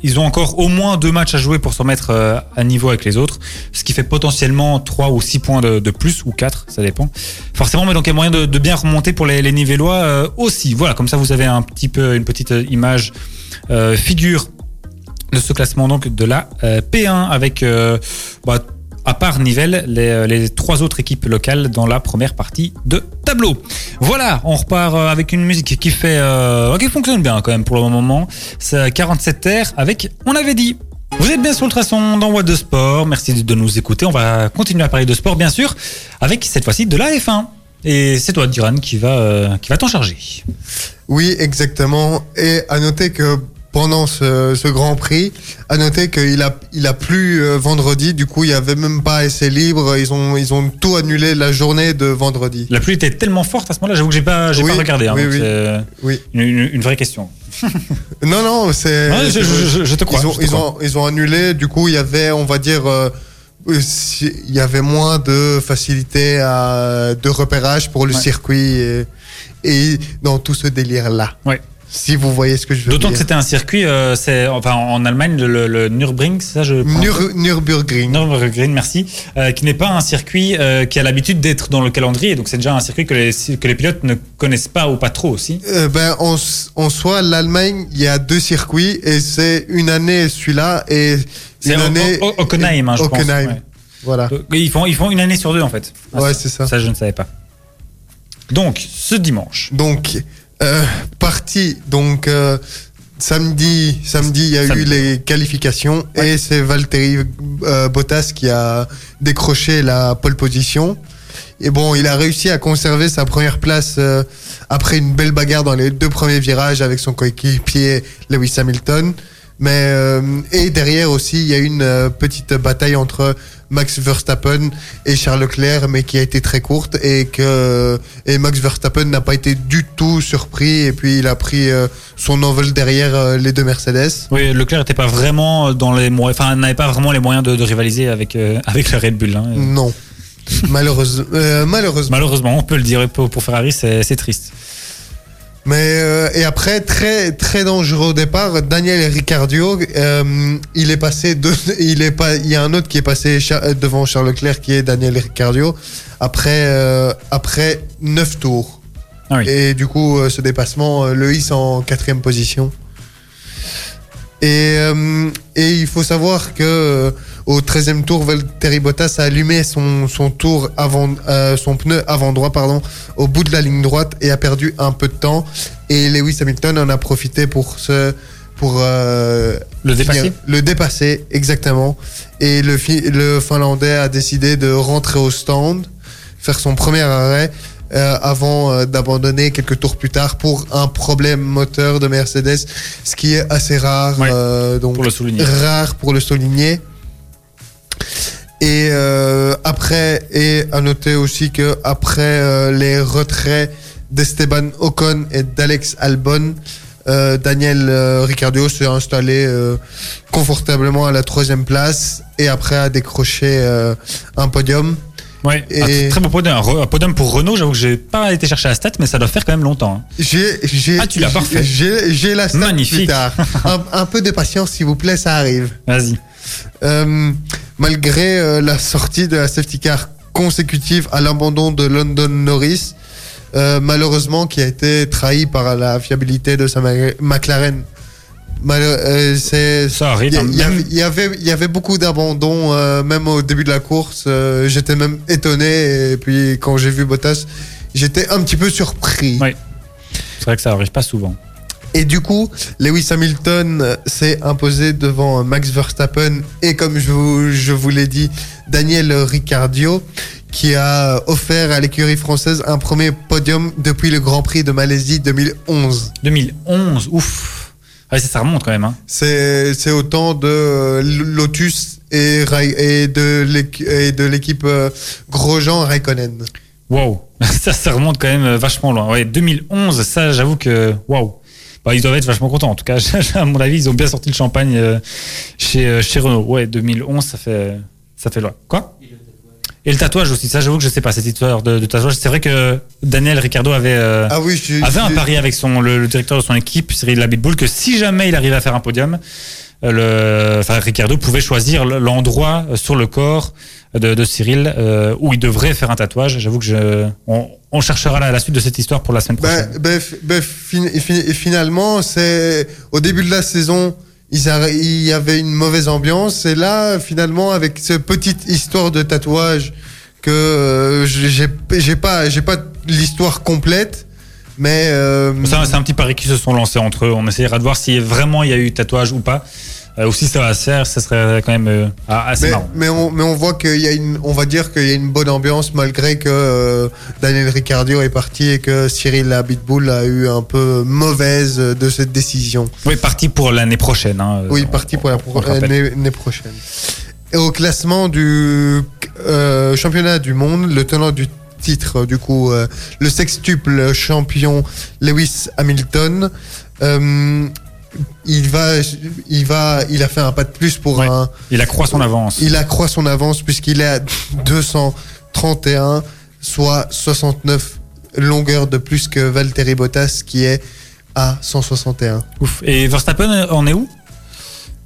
Ils ont encore au moins deux matchs à jouer pour se remettre euh, à niveau avec les autres, ce qui fait potentiellement 3 ou 6 points de, de plus, ou 4, ça dépend. Forcément, mais donc il y a moyen de, de bien remonter pour les, les Nivellois euh, aussi. Voilà, comme ça vous avez un petit peu une petite euh, image euh, figure de ce classement donc de la euh, P1 avec bah, à part Nivelles, les, euh, les trois autres équipes locales dans la première partie de tableau. Voilà, on repart euh, avec une musique qui fait euh, qui fonctionne bien quand même pour le moment. C'est 47 terres avec On avait dit. Vous êtes bien sur le traçon dans What de Sport. Merci de nous écouter. On va continuer à parler de sport bien sûr avec cette fois-ci de la F1. Et c'est toi, Duran, qui va, qui va t'en charger. Oui, exactement. Et à noter que pendant ce, ce Grand Prix, à noter qu'il a, il a plu euh, vendredi. Du coup, il y avait même pas essai libre. Ils ont, ils ont tout annulé la journée de vendredi. La pluie était tellement forte à ce moment-là, j'avoue que j'ai pas, j'ai Oui, pas regardé. hein, oui, oui. Oui. Une, une- une vraie question. Non, non, c'est. Ouais, je, je- je- je te crois. ils, ont, ils, crois. ont, ils ont annulé. Du coup, il y avait, on va dire, euh, euh, il y avait moins de facilité à, de repérage pour le Ouais. circuit et, et dans tout ce délire-là. Ouais. Si vous voyez ce que je veux D'autant que dire. c'était un circuit, euh, c'est enfin en Allemagne le, le Nürburgring, c'est ça je Nur- Nürburgring. Nürburgring, merci, euh, qui n'est pas un circuit euh, qui a l'habitude d'être dans le calendrier, donc c'est déjà un circuit que les, que les pilotes ne connaissent pas ou pas trop aussi. Ben, en, en soi, l'Allemagne, il y a deux circuits et c'est une année celui-là et C'est une année. au- au- Hockenheim, hein, je pense, ouais. Voilà. Donc, Ils font, ils font une année sur deux en fait. Ah, Ouais, c'est ça. Ça, je ne savais pas. Donc, ce dimanche. Donc, euh, parti. Donc, euh, samedi, samedi, il y a Samedi. eu les qualifications et c'est Valtteri euh, Bottas qui a décroché la pole position. Et bon, il a réussi à conserver sa première place euh, après une belle bagarre dans les deux premiers virages avec son coéquipier Lewis Hamilton. Mais euh, et derrière aussi, il y a eu une petite bataille entre Max Verstappen et Charles Leclerc, mais qui a été très courte et que et Max Verstappen n'a pas été du tout surpris et puis il a pris euh, son envol derrière euh, les deux Mercedes. Oui, Leclerc n'était pas vraiment dans les moyens, enfin n'avait pas vraiment les moyens de, de rivaliser avec euh, avec le Red Bull. hein. Non, malheureusement, euh, malheureusement. Malheureusement, on peut le dire pour, pour Ferrari, c'est triste. Mais euh, et après très très dangereux au départ, Daniel Ricciardo, euh, il est passé de, il est pas, il y a un autre qui est passé euh, devant Charles Leclerc qui est Daniel Ricciardo après euh, après neuf tours. Ah oui. Et du coup, euh, ce dépassement euh, le hisse en quatrième position. Et, euh, et il faut savoir que euh, au 13e tour, Valtteri Bottas a allumé son, son tour avant, euh, son pneu avant droit pardon, au bout de la ligne droite et a perdu un peu de temps. Et Lewis Hamilton en a profité pour se pour euh, Le dépasser finir- le dépasser exactement. Et le, le Finlandais a décidé de rentrer au stand, faire son premier arrêt euh, avant euh, d'abandonner quelques tours plus tard pour un problème moteur de Mercedes, ce qui est assez rare. Ouais, euh, donc pour le souligner. Rare pour le souligner. Et après, et à noter aussi que après les retraits d'Esteban Ocon et d'Alex Albon, euh, Daniel euh, Ricciardo s'est installé euh, confortablement à la troisième place et après a décroché un podium. Ouais, Et- un très- beau podium. Un podium pour Renault, j'avoue que j'ai pas été chercher la stat, mais ça doit faire quand même longtemps. hein. J'ai, j'ai, Ah, tu l'as parfait. J'ai, j'ai la stat Magnifique. plus tard. Un, un peu de patience, s'il vous plaît, ça arrive. Vas-y. Euh, malgré euh, la sortie de la safety car consécutive à l'abandon de London Norris, euh, malheureusement qui a été trahi par la fiabilité de sa McLaren. Euh, c'est, Ça arrive. il y, avait, y beaucoup d'abandons, euh, même au début de la course. euh, j'étais même étonné et puis quand j'ai vu Bottas, j'étais un petit peu surpris. Ouais. C'est vrai que ça arrive pas souvent. Et du coup, Lewis Hamilton s'est imposé devant Max Verstappen et comme je vous, je vous l'ai dit, Daniel Ricciardo qui a offert à l'écurie française un premier podium depuis le Grand Prix de Malaisie 2011. 2011, ouf. Ouais, ça, ça remonte quand même. Hein. C'est autant de euh, Lotus et, de l'équipe euh, Grosjean Raikkonen. Wow. ça, ça remonte quand même euh, vachement loin. Ouais, 2011, ça, j'avoue que waouh. Bah, ils doivent être vachement contents. En tout cas, à mon avis, ils ont bien sorti le champagne chez, chez Renault. Ouais, 2011, ça fait, ça fait loin. Quoi? Et le tatouage aussi. Ça, j'avoue que je sais pas cette histoire de, de tatouage. C'est vrai que Daniel Ricciardo avait. euh, Ah oui, je- avait un pari avec son, le, le directeur de son équipe, Cyril Labitboul, que si jamais il arrivait à faire un podium, euh, le, enfin, Ricardo pouvait choisir l'endroit sur le corps de, de Cyril euh, où il devrait faire un tatouage. J'avoue que je, on, on cherchera la, la suite de cette histoire pour la semaine prochaine. Ben, ben, fi- ben, fin- fin- finalement, c'est au début de la saison, il y avait une mauvaise ambiance. Et là, finalement, avec cette petite histoire de tatouage, que euh, j'ai pas, j'ai pas l'histoire complète, mais euh, C'est un, c'est un petit pari qui se sont lancés entre eux. On essaiera de voir si vraiment il y a eu tatouage ou pas. Euh, ou si ça va se faire, ça serait quand même euh, assez mais, marrant. mais on, mais on voit qu'il y a une, on va dire qu'il y a une bonne ambiance malgré que euh, Daniel Ricciardo est parti et que Cyril Abitboul a eu un peu mauvaise de cette décision. Oui, parti pour l'année prochaine. hein. Oui, parti pour la on pro- le rappelle. année, année prochaine. Et au classement du euh, championnat du monde, le tenant du titre, du coup, euh, le sextuple champion Lewis Hamilton, euh, il va, il va, il a fait un pas de plus pour Ouais. un. Il accroît son avance. Il accroît son avance puisqu'il est à 231, soit 69 longueurs de plus que Valtteri Bottas, qui est à 161. Ouf. Et Verstappen, on est où?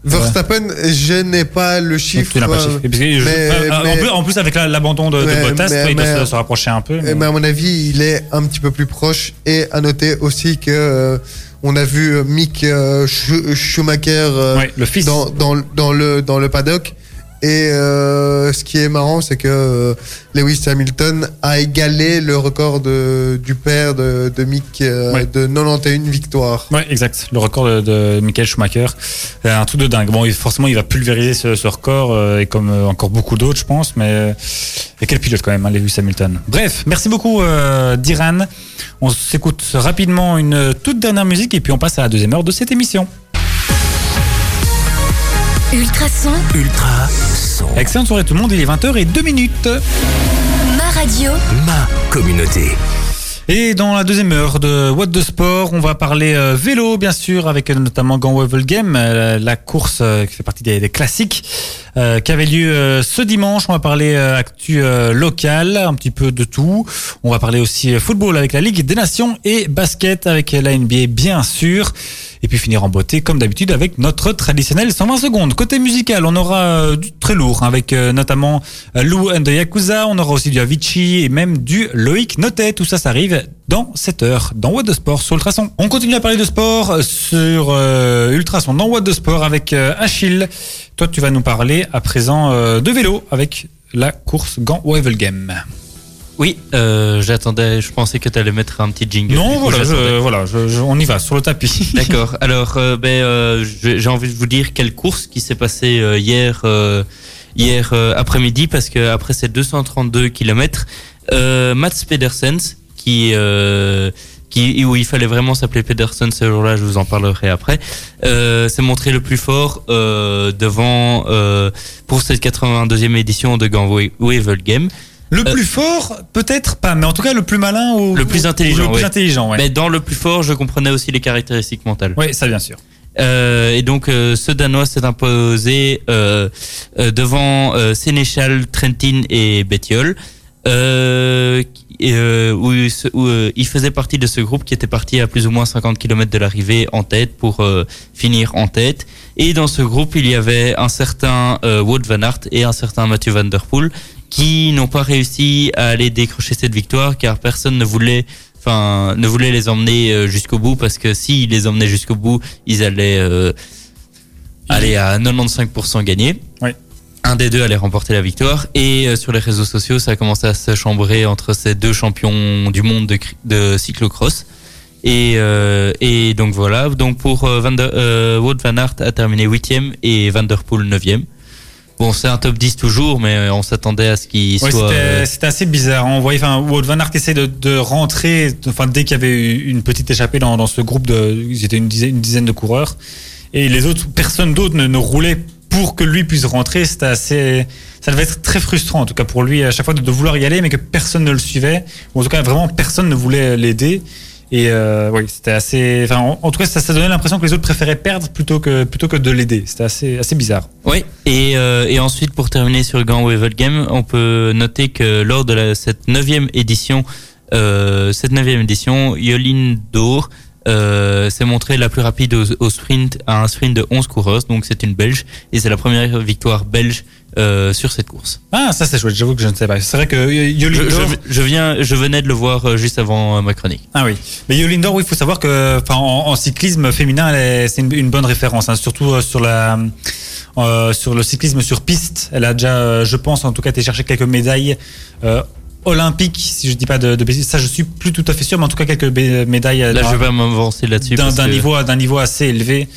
Verstappen, je n'ai pas le chiffre. Pas euh, je- mais- euh, en plus- en plus, avec la- l'abandon de, de Bottas, mais- il doit se, rapprocher un peu. Mais- Mais à mon avis, il est un petit peu plus proche. Et à noter aussi que euh, on a vu euh, Mick euh, Schu- Schumacher euh, Ouais, le fils. dans, dans, dans le, dans le paddock. Et euh, ce qui est marrant, c'est que euh, Lewis Hamilton a égalé le record de, du père de, de Mick euh, Ouais. de 91 victoires. Ouais, exact. Le record de, de Michael Schumacher. Un truc de dingue. Bon, forcément, il va pulvériser ce, ce record, et comme encore beaucoup d'autres, je pense. Mais et quel pilote quand même, hein, Lewis Hamilton. Bref, merci beaucoup, Diran. On s'écoute rapidement une toute dernière musique et puis on passe à la deuxième heure de cette émission. Ultrason, Ultra son. Excellente soirée tout le monde. Il est 20h et 2 minutes. ma radio, Ma communauté. Et dans la deuxième heure de What the Sport, on va parler euh, vélo, bien sûr, avec euh, notamment Gant Game, euh, la course euh, qui fait partie des, des classiques, euh, qui avait lieu euh, ce dimanche. On va parler euh, actu euh, local, un petit peu de tout. On va parler aussi euh, football avec la Ligue des Nations et basket avec la NBA, bien sûr. Et puis finir en beauté, comme d'habitude, avec notre traditionnel 120 secondes. Côté musical, on aura du très lourd, hein, avec notamment Lou and the Yakuza. On aura aussi du Avicii et même du Loïc Notet. Tout ça, ça arrive dans cette heure, dans What the Sport sur Ultrason. On continue à parler de sport euh, sur euh, Ultrason, dans What the Sport avec euh, Achille. Toi, tu vas nous parler à présent euh, de vélo avec la course Gant Game. Oui, j'attendais, je pensais que tu allais mettre un petit jingle. Non, coup, voilà, j'attendais. je- voilà je- je- on y va sur le tapis. D'accord. Alors, ben, j'ai envie de vous dire quelle course qui s'est passée hier, hier après-midi, parce que après ces 232 km, Mats Pedersens, qui, euh, qui où il fallait vraiment s'appeler Pedersen ce jour-là, je vous en parlerai après, euh, s'est montré le plus fort euh, devant euh, pour cette 82e édition de Gant Wevel Game. Le plus fort, peut-être pas, mais en tout cas le plus malin ou Le plus ou- intelligent, Le plus ouais. intelligent, ouais. Mais dans le plus fort, je comprenais aussi les caractéristiques mentales. Oui, ça bien sûr. Euh, et donc euh, ce Danois s'est imposé euh, devant Sénéchal, Trentin et Bettiol. Euh, euh, où, où, euh, il faisait partie de ce groupe qui était parti à plus ou moins 50 km de l'arrivée en tête pour euh, finir en tête. Et dans ce groupe, il y avait un certain euh, Wout van Aert et un certain Mathieu van der Poel qui n'ont pas réussi à aller décrocher cette victoire car personne ne voulait enfin ne voulait les emmener euh, jusqu'au bout parce que s'ils les emmenaient jusqu'au bout, ils allaient euh, aller à 95% gagner. Oui. Un des deux allait remporter la victoire et euh, sur les réseaux sociaux, ça a commencé à se chambrer entre ces deux champions du monde de, de cyclocross. Et, euh, et donc voilà, donc pour euh, Van der, Wout van Aert a terminé huitième et Van der Poel neuvième. Bon, c'est un top 10 toujours, mais on s'attendait à ce qu'il Ouais, soit. c'était assez bizarre. On voyait, enfin, Wout van Aert essaie de, de rentrer, enfin, dès qu'il y avait eu une petite échappée dans, dans ce groupe de, ils étaient une dizaine, une dizaine de coureurs, et les autres, personne d'autre ne, ne roulait pour que lui puisse rentrer. C'était assez, ça devait être très frustrant, en tout cas pour lui, à chaque fois de, vouloir y aller, mais que personne ne le suivait, ou en tout cas vraiment personne ne voulait l'aider. Et euh, oui, c'était assez, en, tout cas, ça, donnait l'impression que les autres préféraient perdre plutôt que plutôt que de l'aider. C'était assez assez bizarre. Oui, et, euh, et ensuite pour terminer sur Gant Wevel Game, on peut noter que lors de cette neuvième édition, euh, cette neuvième édition, Yolin Dor euh, s'est montrée la plus rapide au, au sprint, à un sprint de 11 coureuses, donc c'est une Belge, et c'est la première victoire belge euh, sur cette course. Ah, ça c'est chouette. J'avoue que je ne sais pas. C'est vrai que Je, Yolindor, je, je viens, je venais de le voir euh, juste avant euh, ma chronique. Ah oui. Mais Yolindor, oui, il faut savoir que, en, en cyclisme féminin, c'est une, une bonne référence, hein, surtout euh, sur la, euh, sur le cyclisme sur piste. Elle a déjà, euh, je pense, en tout cas, été chercher quelques médailles olympiques, si je dis pas de, de bêtises. Ça, je suis plus tout à fait sûr, mais en tout cas, quelques médailles euh, Là, d'un- je vais m'avancer là-dessus. d'un que- niveau, d'un niveau assez élevé.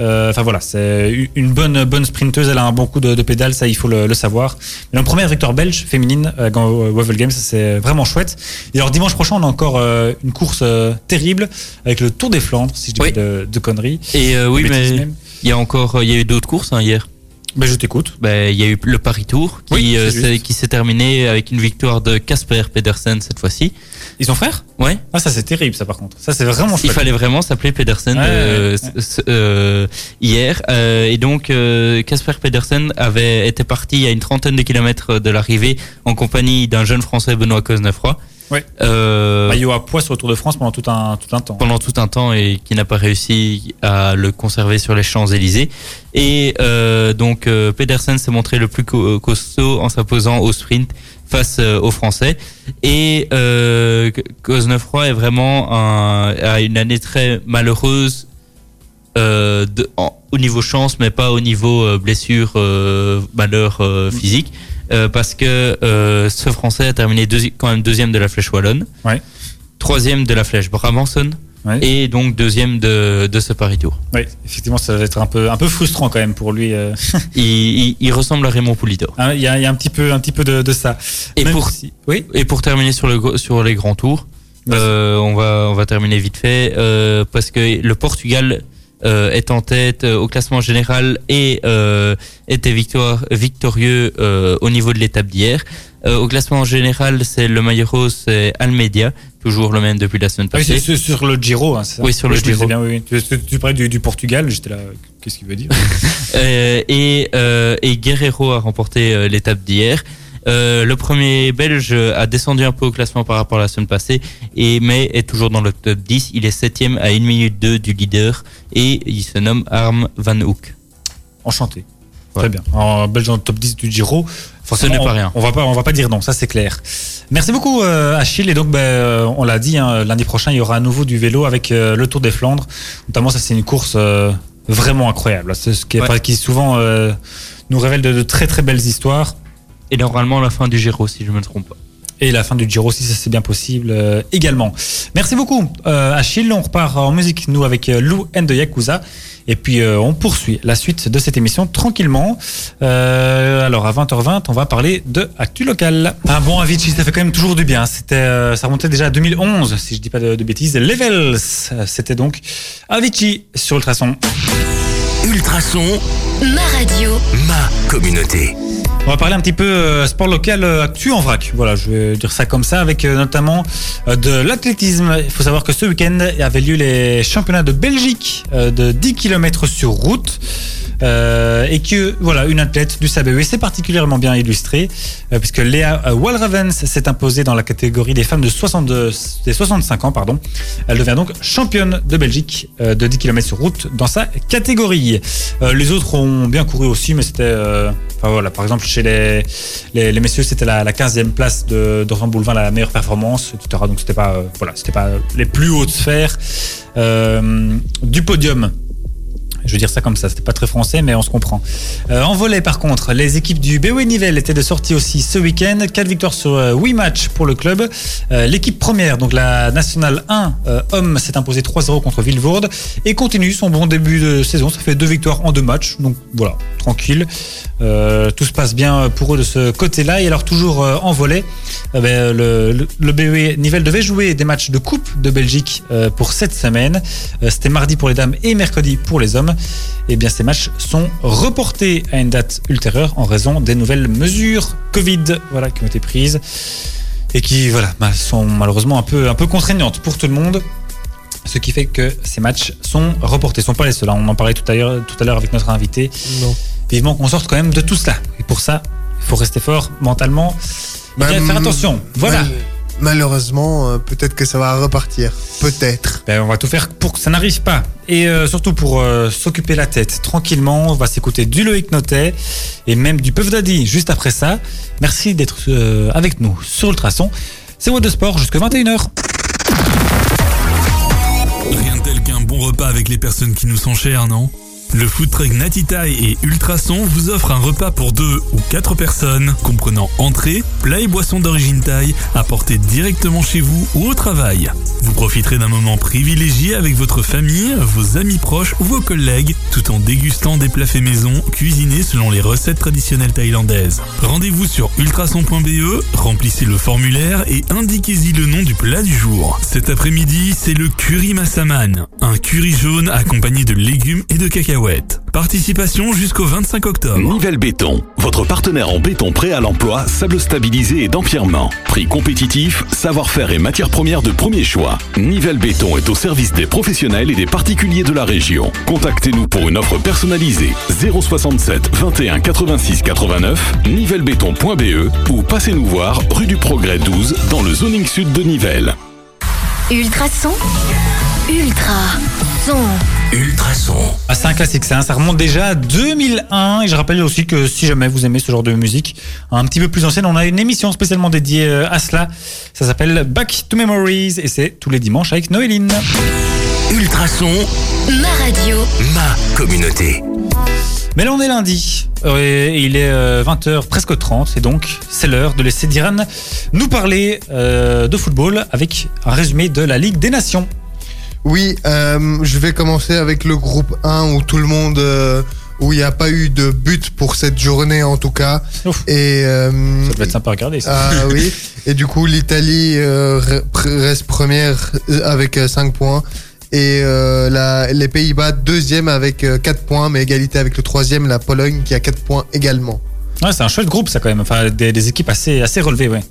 Euh, Enfin voilà, c'est une bonne bonne sprinteuse. Elle a un bon coup de, de pédale, ça il faut le, le savoir. Mais la première victoire belge féminine euh, dans euh, Waffle Games, c'est vraiment chouette. Et alors dimanche prochain, on a encore euh, une course euh, terrible avec le Tour des Flandres, si je dis Oui. pas de, de conneries. Et euh, oui, mais il y a encore, il y a eu d'autres courses hein, hier. Ben, je t'écoute. Ben, il y a eu le Paris Tour qui, Oui, euh, qui s'est terminé avec une victoire de Casper Pedersen cette fois-ci. Ils sont frères Ouais. Ah ça c'est terrible ça par contre. Ça c'est vraiment Il fallait vraiment s'appeler Pedersen Ouais, euh, ouais, euh, hier. Euh, et donc euh, Casper Pedersen avait été parti à une trentaine de kilomètres de l'arrivée en compagnie d'un jeune Français Benoît Cosnefroy. Ouais. Euh, Maillot à poids sur le Tour de France pendant tout un, tout un temps. pendant tout un temps et qui n'a pas réussi à le conserver sur les Champs-Élysées. Et euh, donc euh, Pedersen s'est montré le plus co- costaud en s'imposant au sprint face euh, aux Français. Et euh, Cosnefroy est vraiment un, a une année très malheureuse euh, de, en- au niveau chance, mais pas au niveau blessure, euh, malheur physique. Euh, parce que euh, ce Français a terminé deuxi- quand même deuxième de la Flèche Wallonne, Ouais. troisième de la Flèche Brabanson, Ouais. et donc deuxième de, de ce Paris Tour. Oui, effectivement, ça va être un peu, un peu frustrant quand même pour lui. euh. Il, il, il ressemble à Raymond Poulidor. Hein, Il y, a, il y a un petit peu, un petit peu de, de ça. Et Même pour, si- oui, et pour terminer sur, le, sur les grands tours, euh, on, va, on va terminer vite fait, euh, parce que le Portugal euh, est en tête euh, au classement général et euh, était victoire, victorieux au niveau de l'étape d'hier. Au classement général, c'est le maillot rose, c'est Almedia, toujours le même depuis la semaine Ah oui, passée. c'est sur, le Giro. hein, c'est ça Oui, sur le Giro. Bien, oui. Tu, tu parlais du, du Portugal, j'étais là, qu'est-ce qu'il veut dire et, et Guerrero a remporté l'étape d'hier. Euh, le premier belge a descendu un peu au classement par rapport à la semaine passée, et, mais est toujours dans le top 10. Il est septième à 1 minute 2 du leader et il se nomme Arm Van Hoek. Enchanté. Très bien. En Belge dans le top 10 du Giro. Forcément, n'est pas rien. On va pas, on va pas dire non, ça c'est clair. Merci beaucoup euh, Achille. Et donc, ben, euh, on l'a dit, hein, lundi prochain, il y aura à nouveau du vélo avec euh, le Tour des Flandres. Notamment, ça c'est une course vraiment incroyable. C'est ce qui, est, Ouais. qui souvent nous révèle de, de très très belles histoires. Et normalement la fin du Giro, si je me trompe pas. Et la fin du Giro, si ça c'est bien possible euh, également. Merci beaucoup euh, Achille. On repart en musique, nous, avec euh, Lou and de Yakuza. Et puis euh, on poursuit la suite de cette émission tranquillement. Euh, alors à 20h20, on va parler de Actu Local. Un bon Avicii, ça fait quand même toujours du bien. C'était, euh, ça remontait déjà à 2011, si je dis pas de, de bêtises. Levels, c'était donc Avicii sur Ultrason. Ultrason, Ma radio. ma communauté. On va parler un petit peu euh, sport local euh, actu en vrac. Voilà, je vais dire ça comme ça, avec euh, notamment de l'athlétisme. Il faut savoir que ce week-end avait lieu les championnats de Belgique de 10 km sur route. Euh, et que voilà une athlète du SABE s'est particulièrement bien illustrée euh, puisque Léa euh, Walravens s'est imposée dans la catégorie des femmes de 62, des 65 ans pardon. Elle devient donc championne de Belgique euh, de 10 km sur route dans sa catégorie. Euh, les autres ont bien couru aussi mais c'était enfin voilà par exemple chez les les, les messieurs c'était la, la 15e place de Dorian Boulevin la meilleure performance etc donc c'était pas voilà c'était pas les plus hautes sphères du podium je veux dire ça comme ça, c'était pas très français, mais on se comprend. Euh, en volet, par contre, les équipes du BW Nivelles étaient de sortie aussi ce week-end. 4 victoires sur euh, 8 matchs pour le club. Euh, L'équipe première, donc la nationale 1, euh, homme, s'est imposée 3-0 contre Villebourde et continue son bon début de saison. Ça fait deux victoires en deux matchs, donc voilà, tranquille. Euh, tout se passe bien pour eux de ce côté-là. Et alors, toujours euh, en volet, euh, ben, le, le, BW Nivelles devait jouer des matchs de Coupe de Belgique euh, pour cette semaine. Euh, C'était mardi pour les dames et mercredi pour les hommes. Et bien, ces matchs sont reportés à une date ultérieure en raison des nouvelles mesures Covid voilà, qui ont été prises et qui voilà, sont malheureusement un peu, un peu contraignantes pour tout le monde. Ce qui fait que ces matchs sont reportés. Ce ne sont pas les seuls. hein. On en parlait tout à l'heure tout à l'heure avec notre invité. Non. Vivement qu'on sorte quand même de tout cela. Et pour ça, il faut rester fort mentalement. Et bien Bah, faire attention. Voilà. Malheureusement, euh, peut-être que ça va repartir. Peut-être. Ben, on va tout faire pour que ça n'arrive pas. Et euh, surtout pour euh, s'occuper la tête tranquillement, on va s'écouter du Loïc Notet et même du Puff Daddy juste après ça. Merci d'être euh, avec nous sur Ultrason. C'est What de Sport jusqu'à 21h. Rien de tel qu'un bon repas avec les personnes qui nous sont chères, non? Le food truck Natitaï et Ultrason vous offre un repas pour deux ou quatre personnes, comprenant entrée, plat et boissons d'origine thaï, apportés directement chez vous ou au travail. Vous profiterez d'un moment privilégié avec votre famille, vos amis proches ou vos collègues, tout en dégustant des plats faits maison, cuisinés selon les recettes traditionnelles thaïlandaises. Rendez-vous sur ultrason.be, remplissez le formulaire et indiquez-y le nom du plat du jour. Cet après-midi, c'est le curry massaman, un curry jaune accompagné de légumes et de cacahuètes. Participation jusqu'au 25 octobre. Nivelle Béton, votre partenaire en béton prêt à l'emploi, sable stabilisé et d'empierrement. Prix compétitif, savoir-faire et matières premières de premier choix. Nivelle Béton est au service des professionnels et des particuliers de la région. Contactez-nous pour une offre personnalisée 067 21 86 89 nivellebéton.be ou passez-nous voir rue du Progrès 12 dans le zoning sud de Nivelles. Ultrason. Ultra. Son. Ultrason. Ah, c'est un classique, ça, hein, ça remonte déjà à 2001 et je rappelle aussi que si jamais vous aimez ce genre de musique un petit peu plus ancienne, on a une émission spécialement dédiée euh, à cela. Ça s'appelle Back to Memories et c'est tous les dimanches avec Noéline. Ultrason. Ma radio. Ma communauté. Mais là on est lundi euh, et il est 20h presque 30 et donc c'est l'heure de laisser Diran nous parler euh, de football avec un résumé de la Ligue des Nations. Oui, euh, je vais commencer avec le groupe 1 où tout le monde, euh, où il n'y a pas eu de but pour cette journée en tout cas. Ouf. Et euh, Ça doit être sympa à regarder ça. ah oui. Et du coup, l'Italie reste première avec 5 points. Et la- les Pays-Bas deuxième avec 4 points, mais égalité avec le troisième, la Pologne qui a 4 points également. Ouais, c'est un chouette groupe ça quand même, enfin des, des équipes assez, assez relevées ouais.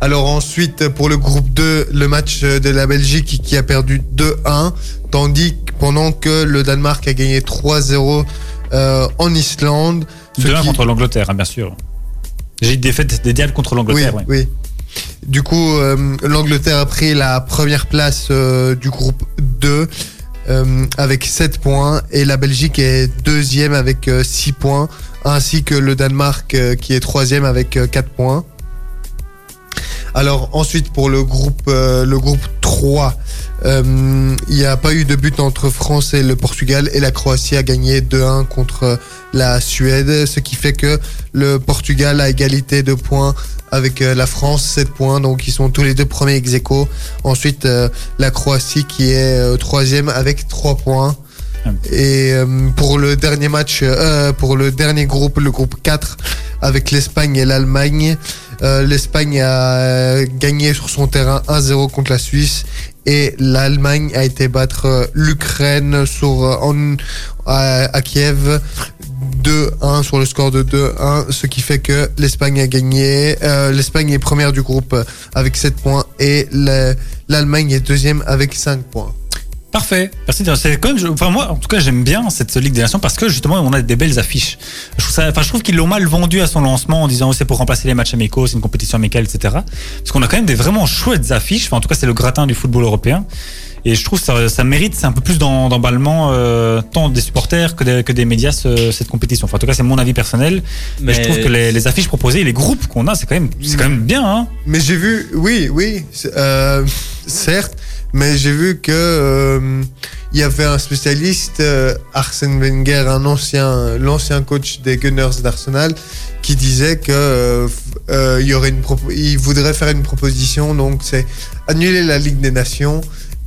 Alors ensuite, pour le groupe 2, le match de la Belgique qui a perdu 2-1, tandis que pendant que le Danemark a gagné 3-0 euh, en Islande. ce 2-1 qui- contre l'Angleterre, hein, bien sûr. J'ai une défaite des Diables contre Oui, l'Angleterre. ouais. oui. Du coup, euh, l'Angleterre a pris la première place euh, du groupe 2 euh, avec 7 points et la Belgique est deuxième avec 6 points, ainsi que le Danemark qui est troisième avec 4 points. Alors ensuite pour le groupe euh, le groupe 3, euh, il n'y a pas eu de but entre France et le Portugal et la Croatie a gagné 2-1 contre la Suède, ce qui fait que le Portugal a égalité de points avec euh, la France 7 points, donc ils sont tous les deux premiers ex aequo. Ensuite euh, la Croatie qui est troisième avec 3 points. Et euh, pour le dernier match, euh, pour le dernier groupe, le groupe 4, avec l'Espagne et l'Allemagne, euh, l'Espagne a euh, gagné sur son terrain 1-0 contre la Suisse et l'Allemagne a été battre euh, l'Ukraine sur à, Kiev 2-1 sur le score de 2-1, ce qui fait que l'Espagne a gagné. L'Espagne est première du groupe avec 7 points et le- l'Allemagne est deuxième avec 5 points. Parfait. Merci. C'est quand même, enfin moi, en tout cas, j'aime bien cette Ligue des Nations parce que justement, on a des belles affiches. Je trouve ça, enfin, je trouve qu'ils l'ont mal vendu à son lancement en disant oh, c'est pour remplacer les matchs amicaux, c'est une compétition amicale, etc. Parce qu'on a quand même des vraiment chouettes affiches. Enfin, en tout cas, c'est le gratin du football européen. Et je trouve que ça, ça mérite, c'est un peu plus d'emballement euh, tant des supporters que des, que des médias ce- cette compétition. Enfin, en tout cas, c'est mon avis personnel. Mais, je trouve que les, les affiches proposées, et les groupes qu'on a, c'est quand même, c'est quand même bien. Hein Mais j'ai vu, oui, oui, euh, certes, mais j'ai vu que euh, il y avait un spécialiste, euh, Arsène Wenger, un ancien, l'ancien coach des Gunners d'Arsenal, qui disait que euh, euh, il y aurait une, il voudrait faire une proposition, donc c'est annuler la Ligue des Nations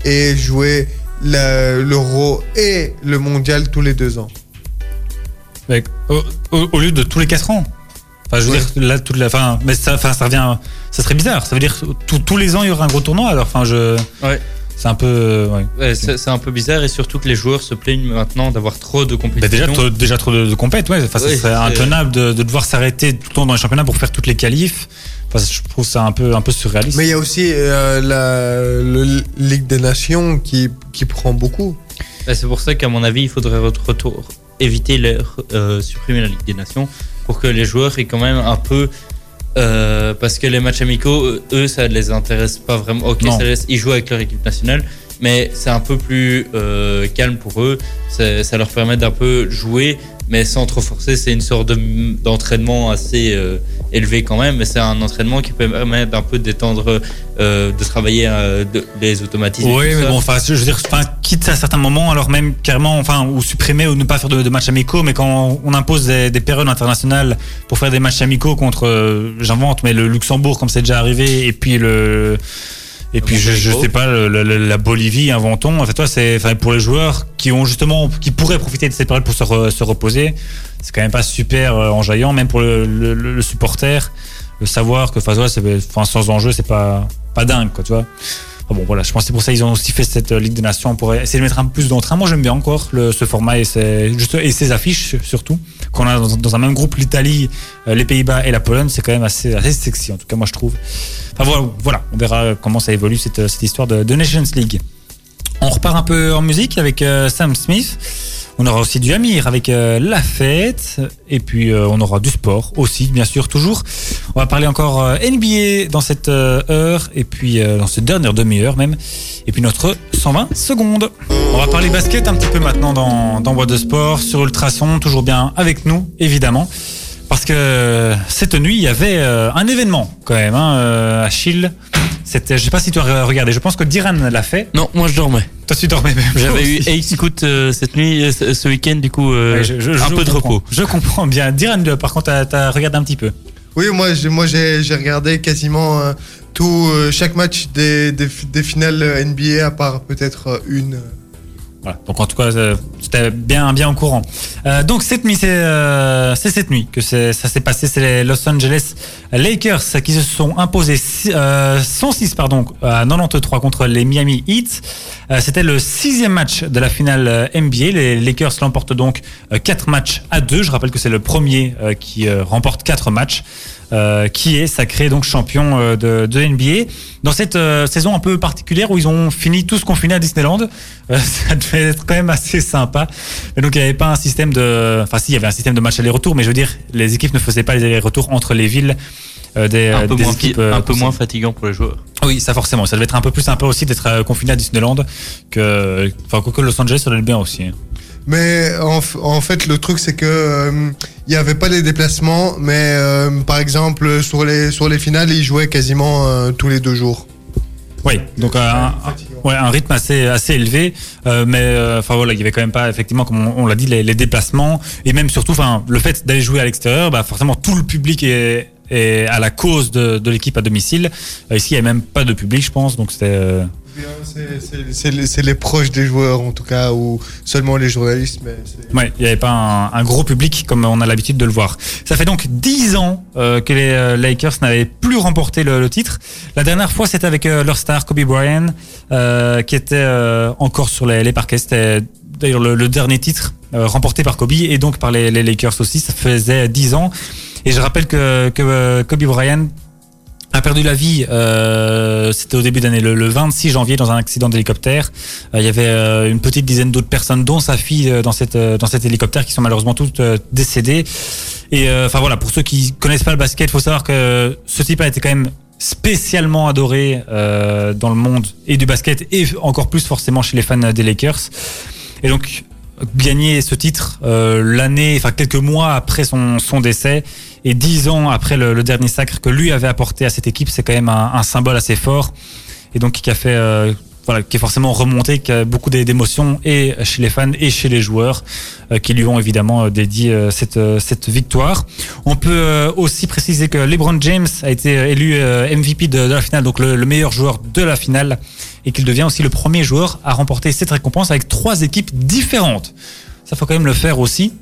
et jouer l'Euro et le Mondial tous les deux ans. Avec- au, au- au lieu de tous les 4 ans. Enfin, je veux Ouais. dire, là, toute la fin, mais ça, enfin, ça revient, ça serait bizarre. Ça veut dire tout- tous les ans, il y aura un gros tournoi. Alors, enfin, je, Ouais. C'est un peu, euh, ouais. Ouais, c'est un peu bizarre et surtout que les joueurs se plaignent maintenant d'avoir trop de Bah, compétitions. déjà, trop, déjà trop de, de compètes, ouais. Enfin, c'est- intenable de, de devoir s'arrêter tout le temps dans les championnats pour faire toutes les qualifs. Enfin, je trouve ça un peu, un peu surréaliste. Mais il y a aussi euh, la le Ligue des Nations qui, qui prend beaucoup. Bah, c'est pour ça qu'à mon avis, il faudrait retour, éviter les, euh, supprimer la Ligue des Nations pour que les joueurs aient quand même un peu. Euh, parce que les matchs amicaux, eux, ça ne les intéresse pas vraiment. Ok, ça ils jouent avec leur équipe nationale, mais c'est un peu plus euh, calme pour eux. Ça leur permet d'un peu jouer, mais sans trop forcer. C'est une sorte de- d'entraînement assez euh, élevé quand même, mais c'est un entraînement qui permet d'un peu détendre, euh, de travailler euh, de- les automatismes. Oui, mais ça. bon, enfin, je veux dire, enfin, quitte à certains moments, alors même carrément, enfin, ou supprimer ou ne pas faire de, de matchs amicaux, mais quand on impose des, des périodes internationales pour faire des matchs amicaux contre, euh, j'invente, mais le Luxembourg, comme c'est déjà arrivé, et puis le, et puis je, je sais pas, le- le- la Bolivie, inventons. En fait, toi, c'est, enfin, pour les joueurs qui ont justement, qui pourraient profiter de cette période pour se, re- se reposer, c'est quand même pas super euh, enjaillant, même pour le, le- supporter, le savoir que, enfin, ouais, c'est, enfin, sans enjeu, c'est pas, pas dingue, quoi, tu vois. Ah bon, voilà, je pense que c'est pour ça qu'ils ont aussi fait cette euh, Ligue des Nations pour essayer de mettre un peu plus d'entrain. Moi, j'aime bien encore le, ce format et ses, juste, et ses affiches surtout. Qu'on a dans, un même groupe l'Italie, euh, les Pays-Bas et la Pologne, c'est quand même assez, assez sexy, en tout cas, moi, je trouve. Enfin, voilà, on verra comment ça évolue cette, cette histoire de, de Nations League. On repart un peu en musique avec euh, Sam Smith. On aura aussi du Amir avec euh, La Fête. Et puis euh, on aura du sport aussi, bien sûr, toujours. On va parler encore euh, NBA dans cette heure. Et puis dans cette dernière demi-heure même. Et puis notre 120 secondes. On va parler basket un petit peu maintenant dans, dans Boîte de Sport, sur Ultrason, toujours bien avec nous, évidemment. Parce que cette nuit, il y avait euh, un événement quand même, hein, euh, Achille. C'était, je sais pas si tu as regardé, je pense que Diran l'a fait. Non, moi je dormais. Toi, tu dormais même. J'avais eu aussi. Ace Scout euh, cette nuit, euh, ce week-end, du coup, euh, Ouais, je- je- un je peu de repos. Je comprends bien. Diran, euh, par contre, t'as as regardé un petit peu. Oui, moi, j'ai- moi j'ai j'ai regardé quasiment euh, tout, euh, chaque match des, des, des finales euh, NBA, à part peut-être euh, une. Voilà. Donc en tout cas, euh, c'était bien, bien au courant. Euh, donc cette nuit, c'est euh, cette nuit que ça s'est passé. C'est les Los Angeles Lakers qui se sont imposés euh, 106 pardon à 93 contre les Miami Heat. Euh, C'était le sixième match de la finale euh, NBA. Les Lakers l'emportent donc 4 matchs à 2. Je rappelle que c'est le premier qui remporte 4 matchs. Euh, qui est sacré donc champion euh, de, de NBA dans cette euh, saison un peu particulière où ils ont fini tout ce qu'on finit à Disneyland. Euh, ça devait être quand même assez sympa. Mais donc il n'y avait pas un système de, enfin si il y avait un système de match aller-retour, mais je veux dire les équipes ne faisaient pas les allers-retours entre les villes euh, des, Un peu, des moins, équipes. un peu moins fatigant pour les joueurs. Oui, ça forcément. Ça devait être un peu plus sympa aussi d'être confiné à Disneyland que, enfin, quoique Los Angeles, ça être bien aussi. Mais en, en fait, le truc, c'est que euh, il n'y avait pas les déplacements, mais euh, par exemple, sur les, sur les finales, ils jouaient quasiment euh, tous les deux jours. Oui, donc euh, un, rythme assez, assez élevé, euh, mais euh, enfin voilà, il y avait quand même pas effectivement, comme on, l'a dit, les, déplacements et même surtout, le fait d'aller jouer à l'extérieur, bah forcément tout le public est, à la cause de, l'équipe à domicile. Euh, ici, il n'y a même pas de public, je pense, donc c'était. C'est- les- proches des joueurs, en tout cas, ou seulement les journalistes. Mais Ouais, il n'y avait pas un, gros public comme on a l'habitude de le voir. Ça fait donc 10 ans euh, que les euh, Lakers n'avaient plus remporté le, titre. La dernière fois, c'était avec euh, leur star Kobe Bryant, qui était encore sur les, les parquets. C'était d'ailleurs le, dernier titre remporté par Kobe et donc par les, Lakers aussi. Ça faisait 10 ans. Et je rappelle que, que Kobe Bryant a perdu la vie, euh, c'était au début d'année, le, le 26 janvier, dans un accident d'hélicoptère. Euh, il y avait euh, une petite dizaine d'autres personnes, dont sa fille, euh, dans, cette, euh, dans cet hélicoptère, qui sont malheureusement toutes décédées. Et enfin voilà, pour ceux qui connaissent pas le basket, faut savoir que ce type a été quand même spécialement adoré dans le monde et du basket et encore plus forcément chez les fans des Lakers. Et donc gagner ce titre euh, l'année, enfin quelques mois après son, son décès et dix ans après le, dernier sacre que lui avait apporté à cette équipe, c'est quand même un, un symbole assez fort. Et donc qui a fait euh, qui est forcément remonté, qui a beaucoup d'é- d'émotions et chez les fans et chez les joueurs euh, qui lui ont évidemment euh, dédié euh, cette, cette victoire. On peut aussi préciser que LeBron James a été élu MVP de, la finale, donc le, le meilleur joueur de la finale et qu'il devient aussi le premier joueur à remporter cette récompense avec trois équipes différentes. Ça faut quand même le faire aussi.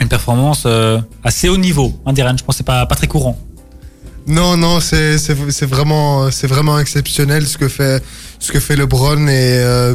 Une performance assez haut niveau, hein, je pense que c'est pas, pas très courant. Non, non, c'est vraiment, vraiment exceptionnel ce que fait, ce que fait LeBron. Et euh,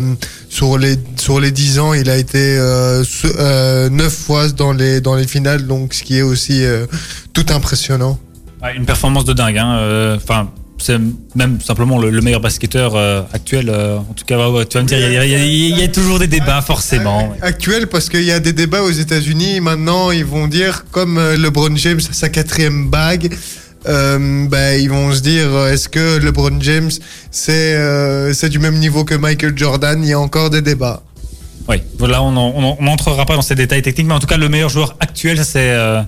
sur, les, sur les 10 ans, il a été euh, ce- euh, 9 fois dans les, dans les finales, donc ce qui est aussi euh, tout impressionnant. Ouais, une performance de dingue. hein, Enfin, c'est même simplement le, le meilleur basketteur euh, actuel. euh, en tout cas, tu vas me dire, il y, a- toujours des débats forcément. Actuel, parce qu'il y a des débats aux États-Unis. Maintenant, ils vont dire, comme LeBron James a sa quatrième bague, euh, ben, ils vont se dire, euh, est-ce que LeBron James, c'est euh, c'est du même niveau que Michael Jordan? Il y a encore des débats. Oui, voilà, on n'entrera pas dans ces détails techniques, mais en tout cas, le meilleur joueur actuel, c'est euh,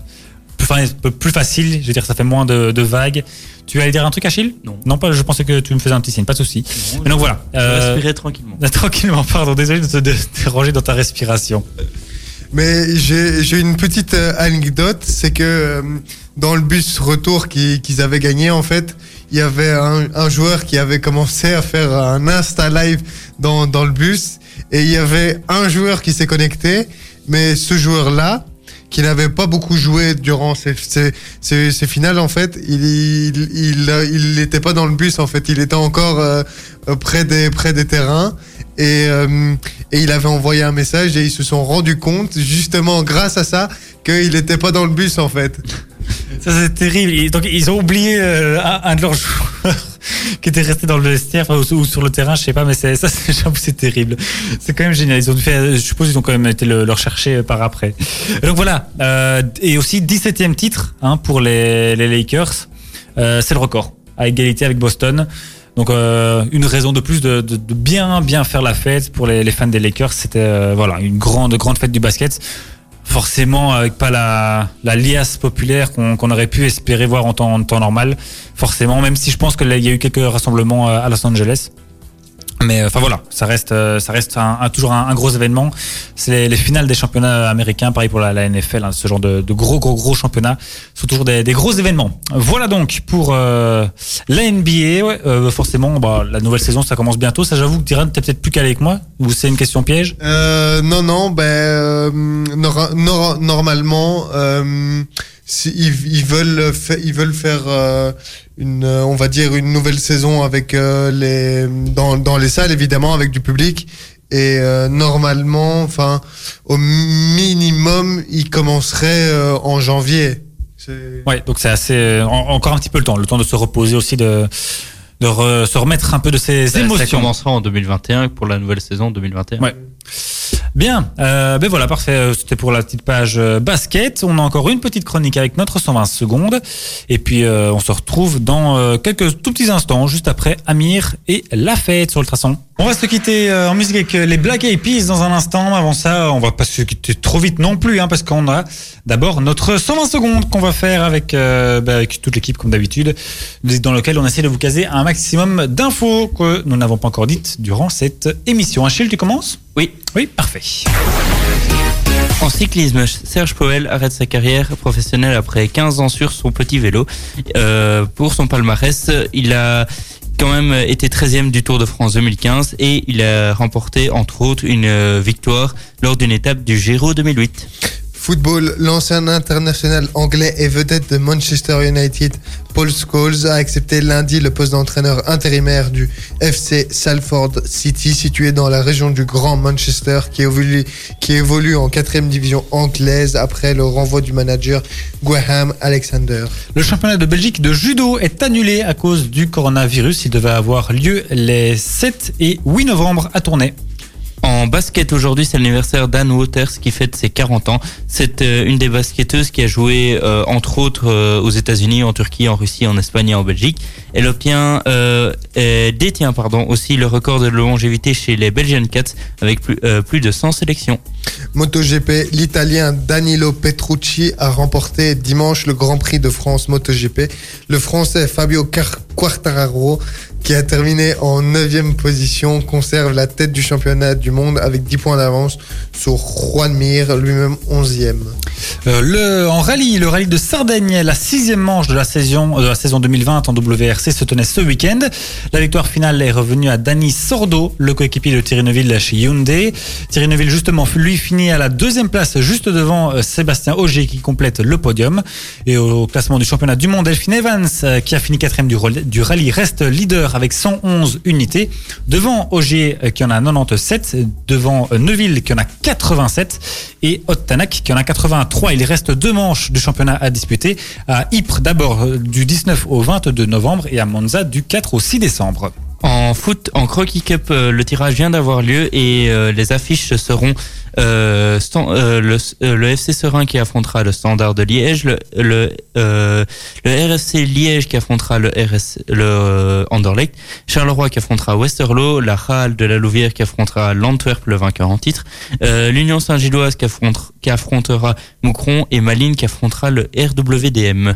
plus, facile. Je veux dire, ça fait moins de, de vagues. Tu allais dire un truc, Achille? Non. Non, pas. Je pensais que tu me faisais un petit signe, pas de souci. Mais donc voilà. Je euh, tranquillement. Tranquillement, pardon, désolé de te dé- déranger dans ta respiration. Mais j'ai une petite euh, anecdote, c'est que euh, dans le bus retour qui- qu'ils avaient gagné, en fait, il y avait un, un joueur qui avait commencé à faire un Insta Live dans, dans le bus, et il y avait un joueur qui s'est connecté, mais ce joueur-là, qui n'avait pas beaucoup joué durant ces, ces, ces, finales, en fait, il il, il, euh, il n'était pas dans le bus, en fait. Il était encore euh, près, des, près des terrains. Et, euh, et il avait envoyé un message et ils se sont rendus compte, justement grâce à ça, qu'il n'était pas dans le bus, en fait. Ça, c'est terrible. Donc, ils ont oublié euh, un, de leurs joueurs qui était resté dans le vestiaire ou, sur le terrain, je sais pas, mais ça, c'est, terrible. C'est quand même génial. Ils ont faire, je suppose, ils ont quand même été le, le rechercher euh, par après. Donc voilà. Euh, et aussi 17e titre hein, pour les, Lakers. C'est le record, à égalité avec Boston. Donc euh, une raison de plus de, bien bien faire la fête pour les, fans des Lakers. C'était euh, voilà une grande grande fête du basket. Forcément avec pas la, la liasse populaire qu'on aurait pu espérer voir en temps, en temps normal. Forcément, même si je pense qu'il y a eu quelques rassemblements euh, à Los Angeles. Mais euh, enfin voilà, ça reste, euh, ça reste un, un- toujours un, un gros événement. C'est les, les finales des championnats américains, pareil pour la, la NFL, hein, ce genre de, de gros gros gros championnats sont toujours des, des gros événements. Voilà donc pour euh, la NBA. Ouais, euh, forcément, bah, la nouvelle saison ça commence bientôt. Ça j'avoue que Diran t'es peut-être plus calé que moi ou c'est une question piège? Euh, non, non, ben euh, nor- nor- normalement, si- ils, ils veulent fa- ils veulent faire euh, une, euh, on va dire une nouvelle saison avec euh, les dans, dans les salles évidemment avec du public et euh, normalement, enfin au minimum, ils commenceraient euh, en janvier. Ouais, donc c'est assez en- encore un petit peu le temps, le temps de se reposer aussi de de re- se remettre un peu de ses Ça, ça émotions. commencera en 2021 pour la nouvelle saison 2021. Ouais. Bien, euh, ben voilà, parfait. Euh, C'était pour la petite page euh, basket. On a encore une petite chronique avec notre 120 secondes. Et puis, euh, on se retrouve dans euh, quelques tout petits instants, juste après Amir et la fête sur le traçon. On va se quitter euh, en musique avec euh, les Black Eyed Peas dans un instant. Avant ça, on va pas se quitter trop vite non plus, hein, parce qu'on a d'abord notre 120 secondes qu'on va faire avec, euh, ben, avec toute l'équipe comme d'habitude, dans lequel on essaie de vous caser un maximum d'infos que nous n'avons pas encore dites durant cette émission. Achille, tu commences? Oui. Oui, parfait. En cyclisme, Serge Poel arrête sa carrière professionnelle après 15 ans sur son petit vélo. Euh, pour son palmarès, il a quand même été 13e du Tour de France 2015 et il a remporté entre autres une euh, victoire lors d'une étape du Giro 2008. Football, l'ancien international anglais et vedette de Manchester United, Paul Scholes, a accepté lundi le poste d'entraîneur intérimaire du FC Salford City, situé dans la région du Grand Manchester, qui évolue, en quatrième division anglaise après le renvoi du manager Graham Alexander. Le championnat de Belgique de judo est annulé à cause du coronavirus. Il devait avoir lieu les 7 et 8 novembre à Tournai. En basket aujourd'hui, c'est l'anniversaire d'Anne Waters qui fête ses 40 ans. C'est euh, une des basketteuses qui a joué euh, entre autres euh, aux États-Unis, en Turquie, en Russie, en Espagne et en Belgique. Elle obtient, euh, euh, détient pardon aussi le record de longévité chez les Belgian Cats avec plus, euh, plus de 100 sélections. MotoGP, l'Italien Danilo Petrucci a remporté dimanche le Grand Prix de France MotoGP. Le Français Fabio Quartararo, qui a terminé en 9e position, conserve la tête du championnat du monde avec 10 points d'avance sur Juan Mir, lui-même 11e. Euh, le, en rallye, le rallye de Sardaigne, la sixième manche de la saison, de la saison 2020 en WRC se tenait ce week-end. La victoire finale est revenue à Dani Sordo, le coéquipier de Thierry Neuville chez Hyundai. Thierry Neuville, justement, lui finit à la deuxième place, juste devant euh, Sébastien Auger qui complète le podium. Et au classement du championnat du monde, Delphine Evans, euh, qui a fini quatrième du rallye, reste leader avec 111 unités. Devant Auger, euh, qui en a 97, devant euh, Neuville, qui en a 87, et Ottanak, qui en a 83. Il reste deux manches du championnat à disputer. À Ypres, d'abord euh, du 19 au 22 novembre, et à Monza du 4 au 6 décembre. En foot, en Crocky Cup, le tirage vient d'avoir lieu et les affiches seront euh, euh, le, euh, le FC Serein qui affrontera le Standard de Liège, le, le, euh, le RSC Liège qui affrontera le RS, le Anderlecht, Charleroi qui affrontera Westerlo, la Halle de la Louvière qui affrontera l'Antwerp, le vainqueur en titre, l'Union Saint-Gilloise qui, qui affrontera Moucron et Malines qui affrontera le RWDM.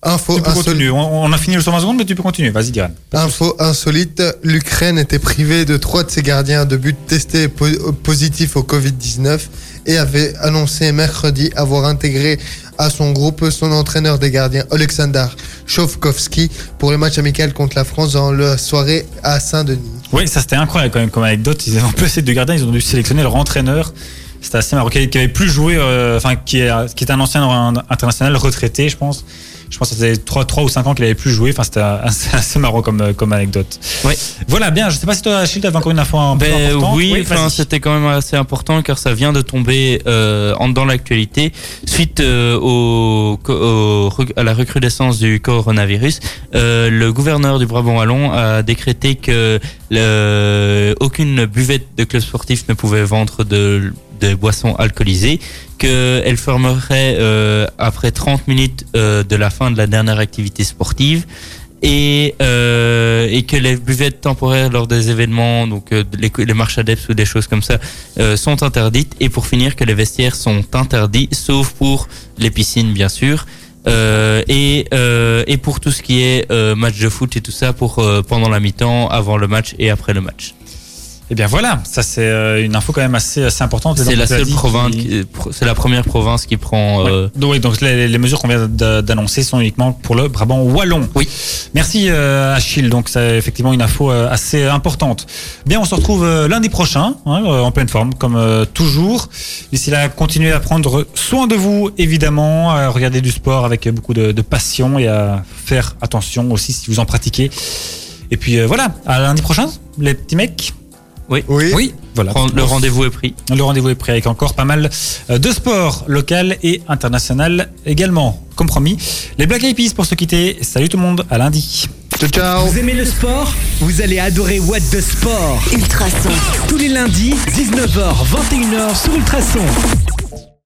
Info, Tu peux insolite. On, on a fini le 120 secondes, mais tu peux continuer. Vas-y, Diran. info insolite, l'Ukraine était privée de trois de ses gardiens de but testés po- positifs au Covid-19 et avait annoncé mercredi avoir intégré à son groupe son entraîneur des gardiens Alexander Shovkovski pour le match amical contre la France dans la soirée à Saint-Denis. Oui, ça c'était incroyable quand même comme anecdote. Ils avaient ces deux gardiens, ils ont dû sélectionner leur entraîneur C'était assez marrant. Qui qui avait plus joué, euh, enfin qui est qui est un ancien international retraité, je pense. Je pense que ça faisait 3, 3 ou 5 ans qu'il avait plus joué. Enfin, c'était assez, assez marrant comme, euh, comme anecdote. Ouais. Voilà, bien. Je sais pas si toi, Achille, t'avais encore une info un peu Ben importante. oui, enfin, c'était quand même assez important car ça vient de tomber euh, dans l'actualité suite euh, au, au- à la recrudescence du coronavirus. euh, le gouverneur du Brabant wallon a décrété que le- aucune buvette de club sportif ne pouvait vendre de, de boissons alcoolisées, qu'elle fermerait euh, après 30 minutes euh, de la fin de la dernière activité sportive et, euh, et que les buvettes temporaires lors des événements, donc euh, les, marches adeptes ou des choses comme ça, sont interdites. Et pour finir, que les vestiaires sont interdits, sauf pour les piscines, bien sûr. Et, et pour tout ce qui est match de foot et tout ça, pour pendant la mi-temps, avant le match et après le match. Eh bien voilà, ça c'est euh, une info quand même assez, assez importante. C'est la seule province, qui- c'est la première province qui prend. Ouais. euh, Donc, oui, donc les, les mesures qu'on vient d'a- d'annoncer sont uniquement pour le Brabant wallon. Oui. Merci euh, Achille. Donc c'est effectivement une info assez importante. Bien, on se retrouve lundi prochain, hein, en pleine forme comme toujours. D'ici là, continuez à prendre soin de vous, évidemment, à regarder du sport avec beaucoup de, de passion et à faire attention aussi si vous en pratiquez. Et puis euh, voilà, à lundi prochain, les petits mecs. Oui. Oui, voilà. le rendez-vous est pris. Le rendez-vous est pris avec encore pas mal euh, de sport local et international également. Comme promis, les Black Eyed Peas pour se quitter. Salut tout le monde, à lundi. Ciao, ciao. Vous aimez le sport? Vous allez adorer What the Sport. Ultrason. Tous les lundis, 19h, 21h sur Ultrason.